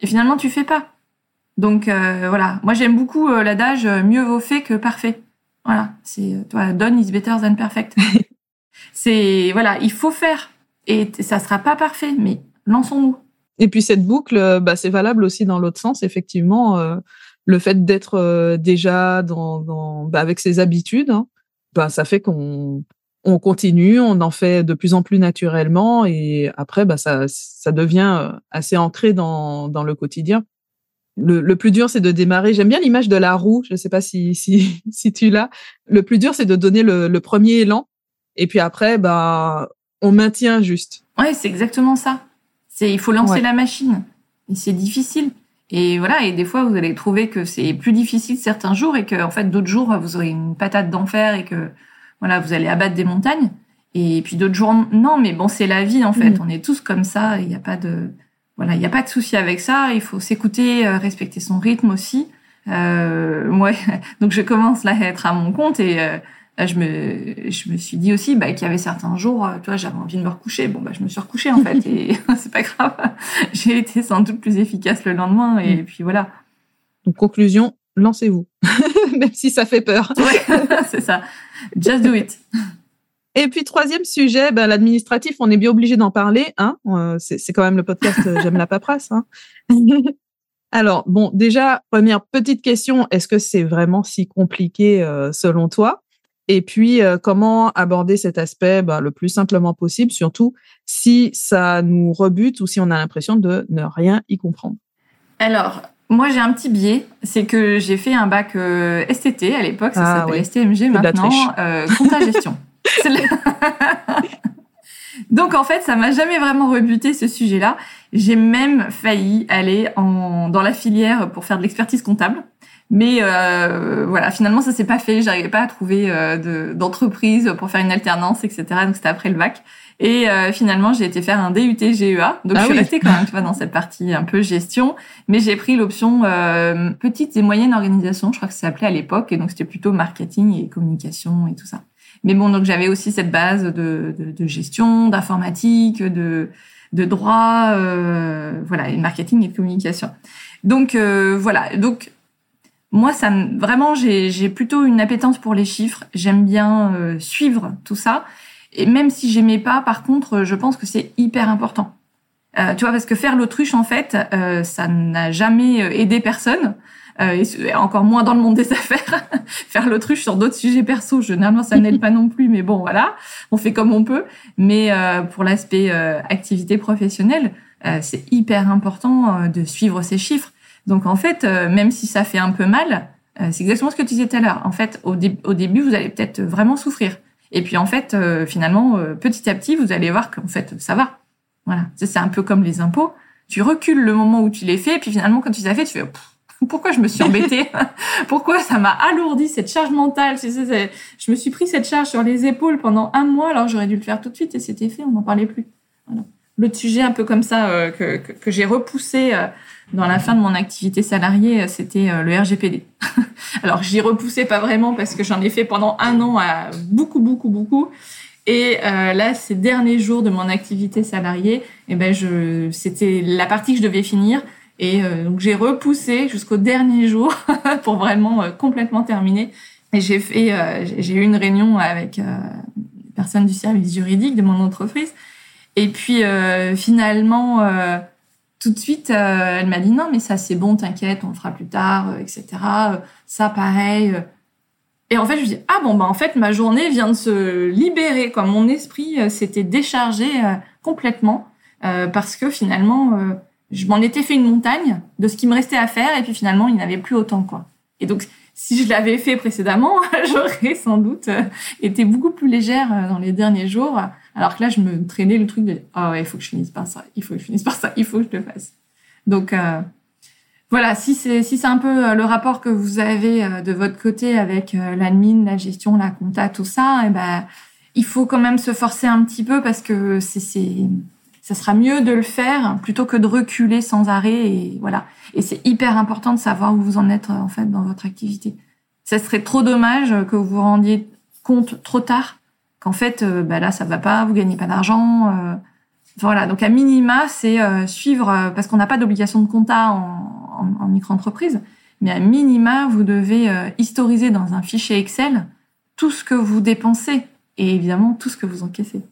Et finalement, tu fais pas. Donc, euh, voilà. Moi, j'aime beaucoup l'adage, mieux vaut fait que parfait. Voilà, c'est toi done is better than perfect. [laughs] c'est voilà, il faut faire et ça sera pas parfait, mais lançons-nous. Et puis cette boucle, bah, c'est valable aussi dans l'autre sens, effectivement. le fait d'être déjà dans, bah, avec ses habitudes, hein, bah, ça fait qu'on on continue, on en fait de plus en plus naturellement et après, bah, ça, ça devient assez ancré dans, dans le quotidien. Le, plus dur, c'est de démarrer. J'aime bien l'image de la roue. Je ne sais pas si, si, [laughs] si tu l'as. Le plus dur, c'est de donner le, premier élan. Et puis après, bah, on maintient juste. Ouais, c'est exactement ça. C'est, il faut lancer la machine. Et c'est difficile. Et voilà. Et des fois, vous allez trouver que c'est plus difficile certains jours et que, en fait, d'autres jours, vous aurez une patate d'enfer et que, voilà, vous allez abattre des montagnes. Et puis d'autres jours, non, mais bon, c'est la vie en fait. Mm. On est tous comme ça. Il n'y a pas de, voilà, il n'y a pas de souci avec ça. Il faut s'écouter, euh, respecter son rythme aussi. Euh, [laughs] ouais, donc je commence là à être à mon compte et euh, je me, je me suis dit aussi bah, qu'il y avait certains jours, euh, tu vois, j'avais envie de me recoucher. Bon, bah, je me suis recouchée en fait et [laughs] c'est pas grave. [laughs] J'ai été sans doute plus efficace le lendemain et mm. puis voilà. Donc conclusion, lancez-vous, [laughs] même si ça fait peur. c'est ça. Just do it. Et puis troisième sujet, ben, l'administratif, on est bien obligé d'en parler. Hein euh, c'est quand même le podcast euh, J'aime la paperasse. Hein Alors bon, déjà première petite question, est-ce que c'est vraiment si compliqué euh, selon toi? Et puis comment aborder cet aspect ben, le plus simplement possible, surtout si ça nous rebute ou si on a l'impression de ne rien y comprendre. Alors moi, j'ai un petit biais, c'est que j'ai fait un bac euh, STT à l'époque, ça ah s'appelle STMG maintenant, euh, compta gestion. [laughs] [laughs] Donc en fait, ça m'a jamais vraiment rebuté ce sujet-là. J'ai même failli aller en, dans la filière pour faire de l'expertise comptable. Mais euh, voilà, finalement, ça s'est pas fait. J'arrivais pas à trouver euh, d'entreprise pour faire une alternance, etc. Donc c'était après le bac. Et euh, finalement, j'ai été faire un DUT GEA. Donc, ah je suis restée quand même, tu vois, dans cette partie un peu gestion. Mais j'ai pris l'option euh, petites et moyennes organisations. Je crois que ça s'appelait à l'époque. Et donc, c'était plutôt marketing et communication et tout ça. Mais bon, donc j'avais aussi cette base de, de, de gestion, d'informatique, de, de droit, euh, voilà, et marketing et communication. Donc euh, voilà. Donc moi, ça vraiment, j'ai plutôt une appétence pour les chiffres. J'aime bien euh, suivre tout ça. Et même si j'aimais pas, par contre, je pense que c'est hyper important. Euh, tu vois, parce que faire l'autruche, en fait, euh, ça n'a jamais euh, aidé personne. Euh, et encore moins dans le monde des [laughs] affaires. faire l'autruche sur d'autres sujets perso, généralement, ça n'aide pas non plus. Mais bon, voilà, on fait comme on peut. Mais euh, pour l'aspect activité professionnelle, c'est hyper important de suivre ces chiffres. Donc, en fait, même si ça fait un peu mal, c'est exactement ce que tu disais tout à l'heure. En fait, au, début, vous allez peut-être vraiment souffrir. Et puis en fait, euh, finalement, euh, petit à petit, vous allez voir qu'en fait, ça va. Voilà, c'est un peu comme les impôts. Tu recules le moment où tu les fais, et puis finalement, quand tu les as fait, tu fais [laughs] pourquoi je me suis embêtée [laughs] Pourquoi ça m'a alourdi cette charge mentale Je me suis pris cette charge sur les épaules pendant un mois, alors j'aurais dû le faire tout de suite et c'était fait, on n'en parlait plus. Voilà. L'autre sujet un peu comme ça euh, que j'ai repoussé dans la fin de mon activité salariée, c'était le RGPD. [laughs] Alors j'y repoussais pas vraiment parce que j'en ai fait pendant un an à beaucoup, beaucoup, beaucoup. Et euh, là, ces derniers jours de mon activité salariée, eh ben je, c'était la partie que je devais finir. Et euh, donc j'ai repoussé jusqu'au dernier jour [laughs] pour vraiment euh, complètement terminer. Et j'ai fait, euh, j'ai eu une réunion avec euh, personnes du service juridique de mon entreprise. Et puis finalement, tout de suite, euh, elle m'a dit non, mais ça c'est bon, t'inquiète, on le fera plus tard, euh, etc. Euh, ça pareil. Et en fait, je me dis ah bon bah en fait ma journée vient de se libérer, quoi. Mon esprit s'était déchargé complètement parce que finalement je m'en étais fait une montagne de ce qui me restait à faire et puis finalement il n'y avait plus autant quoi. Et donc si je l'avais fait précédemment, [laughs] j'aurais sans doute été beaucoup plus légère dans les derniers jours alors que là, je me traînais le truc de ah ouais, il faut que je finisse par ça, il faut que je finisse par ça, il faut que je le fasse. Donc euh, voilà, si c'est si c'est un peu euh, le rapport que vous avez euh, de votre côté avec l'admin, la gestion, la compta, tout ça, eh ben il faut quand même se forcer un petit peu parce que c'est c'est ça sera mieux de le faire plutôt que de reculer sans arrêt et voilà. Et c'est hyper important de savoir où vous en êtes en fait dans votre activité. Ça serait trop dommage que vous vous rendiez compte trop tard qu'en fait, euh, bah là, ça va pas, vous gagnez pas d'argent. Euh, voilà, donc à minima, c'est euh, suivre, parce qu'on n'a pas d'obligation de compta en, en, micro-entreprise, mais à minima, vous devez historiser dans un fichier Excel tout ce que vous dépensez et évidemment tout ce que vous encaissez.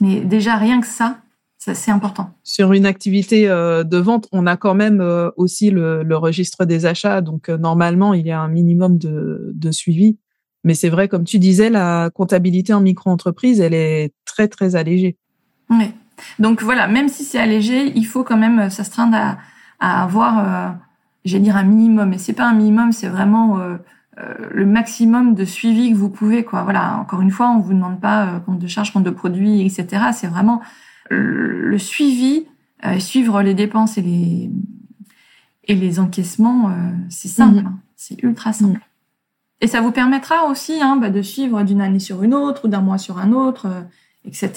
Mais déjà, rien que ça, c'est important. Sur une activité de vente, on a quand même aussi le, registre des achats. Donc, normalement, il y a un minimum de suivi. Mais c'est vrai, comme tu disais, la comptabilité en micro-entreprise, elle est très, très allégée. Oui. Donc voilà, même si c'est allégé, il faut quand même s'astreindre à, à avoir, j'ai dire un minimum. Et c'est pas un minimum, c'est vraiment euh, le maximum de suivi que vous pouvez. Quoi. Voilà, encore une fois, on vous demande pas euh, compte de charge, compte de produits, etc. C'est vraiment le suivi, euh, suivre les dépenses et les et les encaissements, c'est simple, mhm. hein. c'est ultra simple. Mhm. Et ça vous permettra aussi hein, bah, de suivre d'une année sur une autre ou d'un mois sur un autre, etc.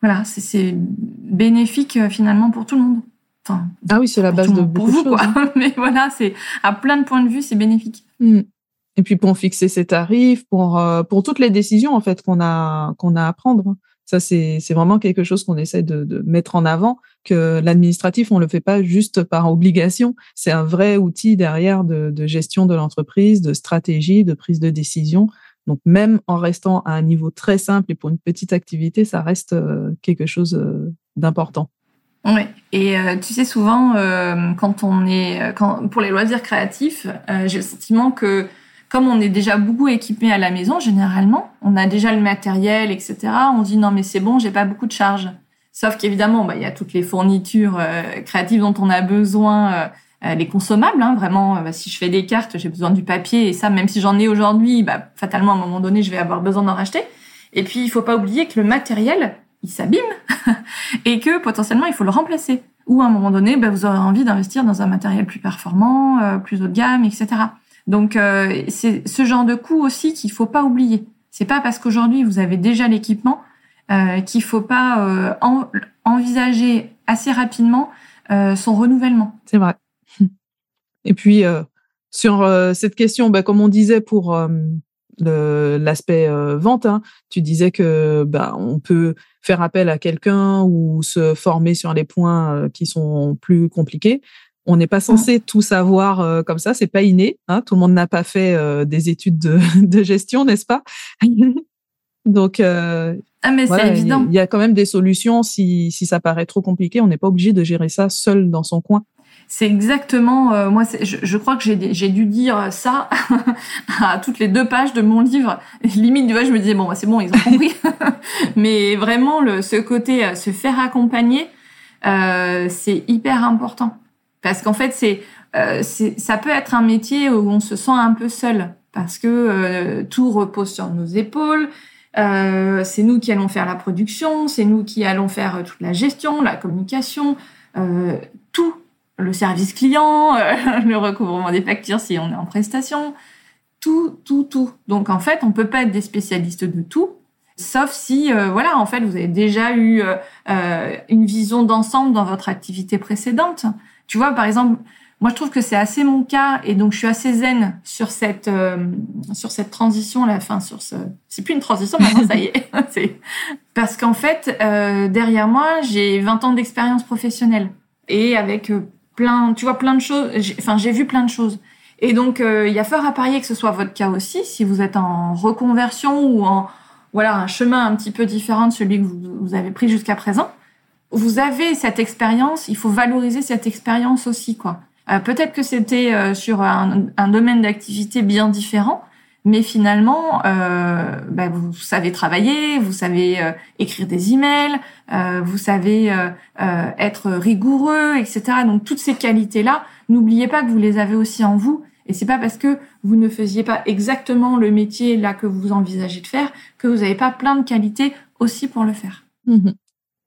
voilà, c'est bénéfique finalement pour tout le monde. Enfin, ah oui, c'est la base de beaucoup de choses. Hein. [laughs] Mais voilà, c'est à plein de points de vue, c'est bénéfique. Hmm. Et puis pour fixer ses tarifs, pour euh, pour toutes les décisions en fait qu'on a qu'on a à prendre. Ça c'est vraiment quelque chose qu'on essaie de, mettre en avant que l'administratif on le fait pas juste par obligation. C'est un vrai outil derrière de, gestion de l'entreprise, de stratégie, de prise de décision. Donc même en restant à un niveau très simple et pour une petite activité, ça reste euh, quelque chose euh, d'important. Oui, et euh, tu sais souvent quand on est quand, pour les loisirs créatifs, j'ai le sentiment que comme on est déjà beaucoup équipé à la maison, généralement, on a déjà le matériel, etc. On dit non mais c'est bon, j'ai pas beaucoup de charges. Sauf qu'évidemment, bah, il y a toutes les fournitures créatives dont on a besoin, les consommables. Hein, vraiment, bah, si je fais des cartes, j'ai besoin du papier et ça, même si j'en ai aujourd'hui, bah, fatalement à un moment donné, je vais avoir besoin d'en racheter. Et puis, il faut pas oublier que le matériel, il s'abîme [laughs] et que potentiellement il faut le remplacer. Ou à un moment donné, ben, vous aurez envie d'investir dans un matériel plus performant, euh, plus haut de gamme, etc. Donc euh, c'est ce genre de coût aussi qu'il faut pas oublier. C'est pas parce qu'aujourd'hui vous avez déjà l'équipement euh, qu'il faut pas euh, envisager assez rapidement son renouvellement. C'est vrai. Et puis sur cette question, ben, comme on disait pour l'aspect euh, vente. Hein. Tu disais que bah, on peut faire appel à quelqu'un ou se former sur les points euh, qui sont plus compliqués. On n'est pas censé tout savoir euh, comme ça, c'est pas inné. Hein. Tout le monde n'a pas fait des études de, [laughs] de gestion, n'est-ce pas? [laughs] Donc, ah mais c'est évident. Il y, a quand même des solutions si, si ça paraît trop compliqué. On n'est pas obligé de gérer ça seul dans son coin. C'est exactement, euh, moi, je, je, crois que j'ai dû dire ça [laughs] à toutes les deux pages de mon livre. Limite, vois, je me disais bon, bah, c'est bon, ils ont compris. Mais vraiment, le, ce côté, euh, se faire accompagner, euh, c'est hyper important parce qu'en fait, c'est, euh, ça peut être un métier où on se sent un peu seul parce que euh, tout repose sur nos épaules. Euh, c'est nous qui allons faire la production, c'est nous qui allons faire toute la gestion, la communication, tout le service client, [laughs] le recouvrement des factures si on est en prestation, tout, tout, tout. Donc en fait, on peut pas être des spécialistes de tout, sauf si, voilà, en fait, vous avez déjà eu une vision d'ensemble dans votre activité précédente. Tu vois, par exemple, moi, je trouve que c'est assez mon cas, et donc je suis assez zen sur cette sur cette transition à la fin, sur ce. C'est plus une transition, maintenant ça y est. [laughs] [laughs] c'est parce qu'en fait, derrière moi, j'ai 20 ans d'expérience professionnelle et avec plein, tu vois, plein de choses. Enfin, j'ai vu plein de choses. Et donc, euh, il y a fort à parier que ce soit votre cas aussi, si vous êtes en reconversion ou en voilà un chemin un petit peu différent de celui que vous, avez pris jusqu'à présent. Vous avez cette expérience, il faut valoriser cette expérience aussi, quoi. Euh, Peut-être que c'était euh, sur un, un domaine d'activité bien différent, mais finalement, euh, bah, vous savez travailler, vous savez euh, écrire des emails, euh, vous savez euh, être rigoureux, etc. Donc toutes ces qualités-là, n'oubliez pas que vous les avez aussi en vous. Et c'est pas parce que vous ne faisiez pas exactement le métier là que vous envisagez de faire que vous n'avez pas plein de qualités aussi pour le faire. Mmh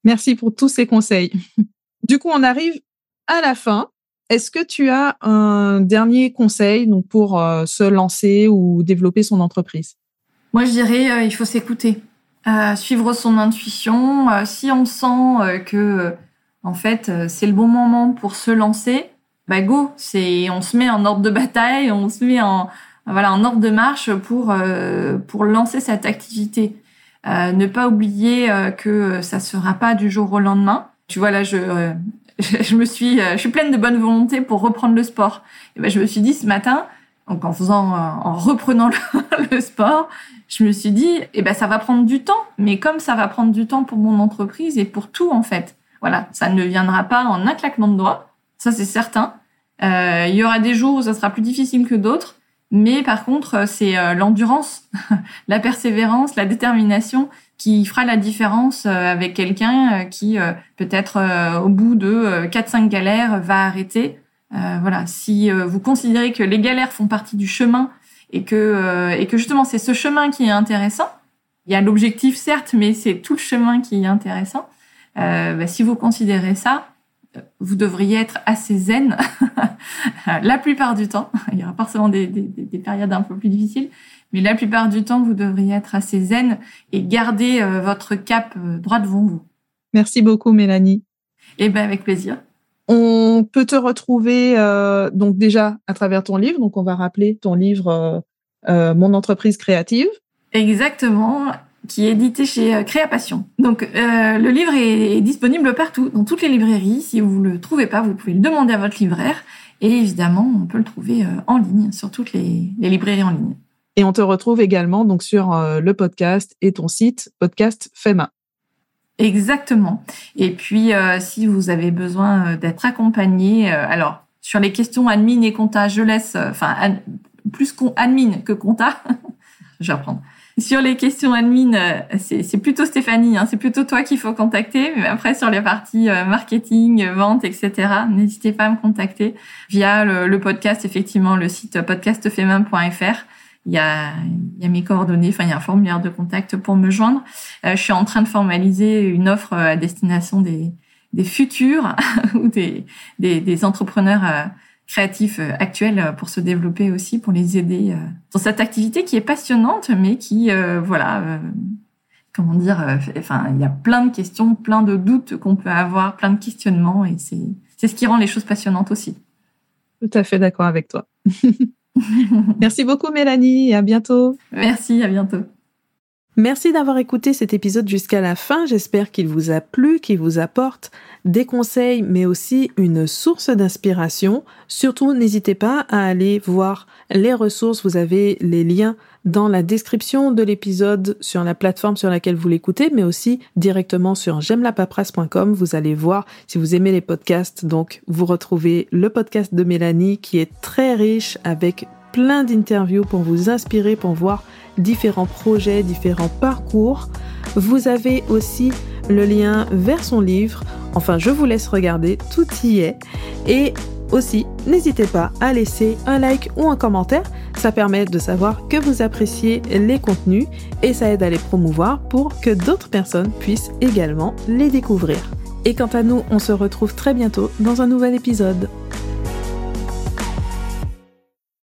Merci pour tous ces conseils. Du coup, on arrive à la fin. Est-ce que tu as un dernier conseil pour euh, se lancer ou développer son entreprise? Moi, je dirais euh, il faut s'écouter, euh, suivre son intuition. si on sent que en fait c'est le bon moment pour se lancer, bah go, on se met en ordre de bataille, on se met en voilà ordre de marche pour pour lancer cette activité. Ne pas oublier que ça se fera pas du jour au lendemain. Tu vois là, je [laughs] je me suis, euh, je suis pleine de bonne volonté pour reprendre le sport. Et ben, je me suis dit ce matin, donc en faisant, en reprenant [laughs] le, sport, je me suis dit, eh ben ça va prendre du temps, mais comme ça va prendre du temps pour mon entreprise et pour tout en fait, voilà, ça ne viendra pas en un claquement de doigts, ça c'est certain. Euh, il y aura des jours où ça sera plus difficile que d'autres, mais par contre c'est euh, l'endurance, [laughs] la persévérance, la détermination qui fera la différence euh, avec quelqu'un qui peut-être au bout de 4-5 galères va arrêter. voilà, si vous considérez que les galères font partie du chemin et que et que justement c'est ce chemin qui est intéressant, il y a l'objectif certes, mais c'est tout le chemin qui est intéressant. Euh, bah, si vous considérez ça, vous devriez être assez zen [laughs] la plupart du temps. Il y aura forcément des, des, des, périodes un peu plus difficiles, mais la plupart du temps, vous devriez être assez zen et garder euh, votre cap euh, droit devant vous. Merci beaucoup, Mélanie. Eh ben, avec plaisir. On peut te retrouver euh, donc déjà à travers ton livre. Donc, on va rappeler ton livre euh, Mon entreprise créative. Exactement qui est édité chez euh, Créapassion. Donc euh, le livre est, disponible partout, dans toutes les librairies. Si vous le trouvez pas, vous pouvez le demander à votre libraire. Et évidemment, on peut le trouver euh, en ligne, sur toutes les, librairies en ligne. Et on te retrouve également donc sur le podcast et ton site podcast FEMA. Exactement. Et puis, si vous avez besoin d'être accompagné, alors sur les questions admin et compta, je laisse, enfin plus admin que compta, [laughs] je vais apprendre. Sur les questions admin, euh, c'est plutôt Stéphanie, hein, c'est plutôt toi qu'il faut contacter. Mais après, sur les parties euh, marketing, vente, etc., n'hésitez pas à me contacter via le, podcast, effectivement, le site podcastfemin.fr. Il y, a, il y a mes coordonnées, enfin il y a un formulaire de contact pour me joindre. Euh, je suis en train de formaliser une offre à destination des, futurs [laughs] ou des entrepreneurs créatifs euh, actuels euh, pour se développer aussi, pour les aider euh, dans cette activité qui est passionnante, mais qui, voilà, comment dire, enfin, il y a plein de questions, plein de doutes qu'on peut avoir, plein de questionnements, et c'est c'est ce qui rend les choses passionnantes aussi. Tout à fait d'accord avec toi. [laughs] Merci beaucoup Mélanie et à bientôt. Merci, à bientôt. Merci d'avoir écouté cet épisode jusqu'à la fin. J'espère qu'il vous a plu, qu'il vous apporte des conseils, mais aussi une source d'inspiration. Surtout, n'hésitez pas à aller voir les ressources. Vous avez les liens dans la description de l'épisode sur la plateforme sur laquelle vous l'écoutez, mais aussi directement sur j'aime-la-paperasse.com. Vous allez voir si vous aimez les podcasts. Donc, vous retrouvez le podcast de Mélanie qui est très riche avec plein d'interviews pour vous inspirer, pour voir différents projets, différents parcours. Vous avez aussi le lien vers son livre. Enfin, je vous laisse regarder, tout y est. Et aussi, n'hésitez pas à laisser un like ou un commentaire. Ça permet de savoir que vous appréciez les contenus et ça aide à les promouvoir pour que d'autres personnes puissent également les découvrir. Et quant à nous, on se retrouve très bientôt dans un nouvel épisode.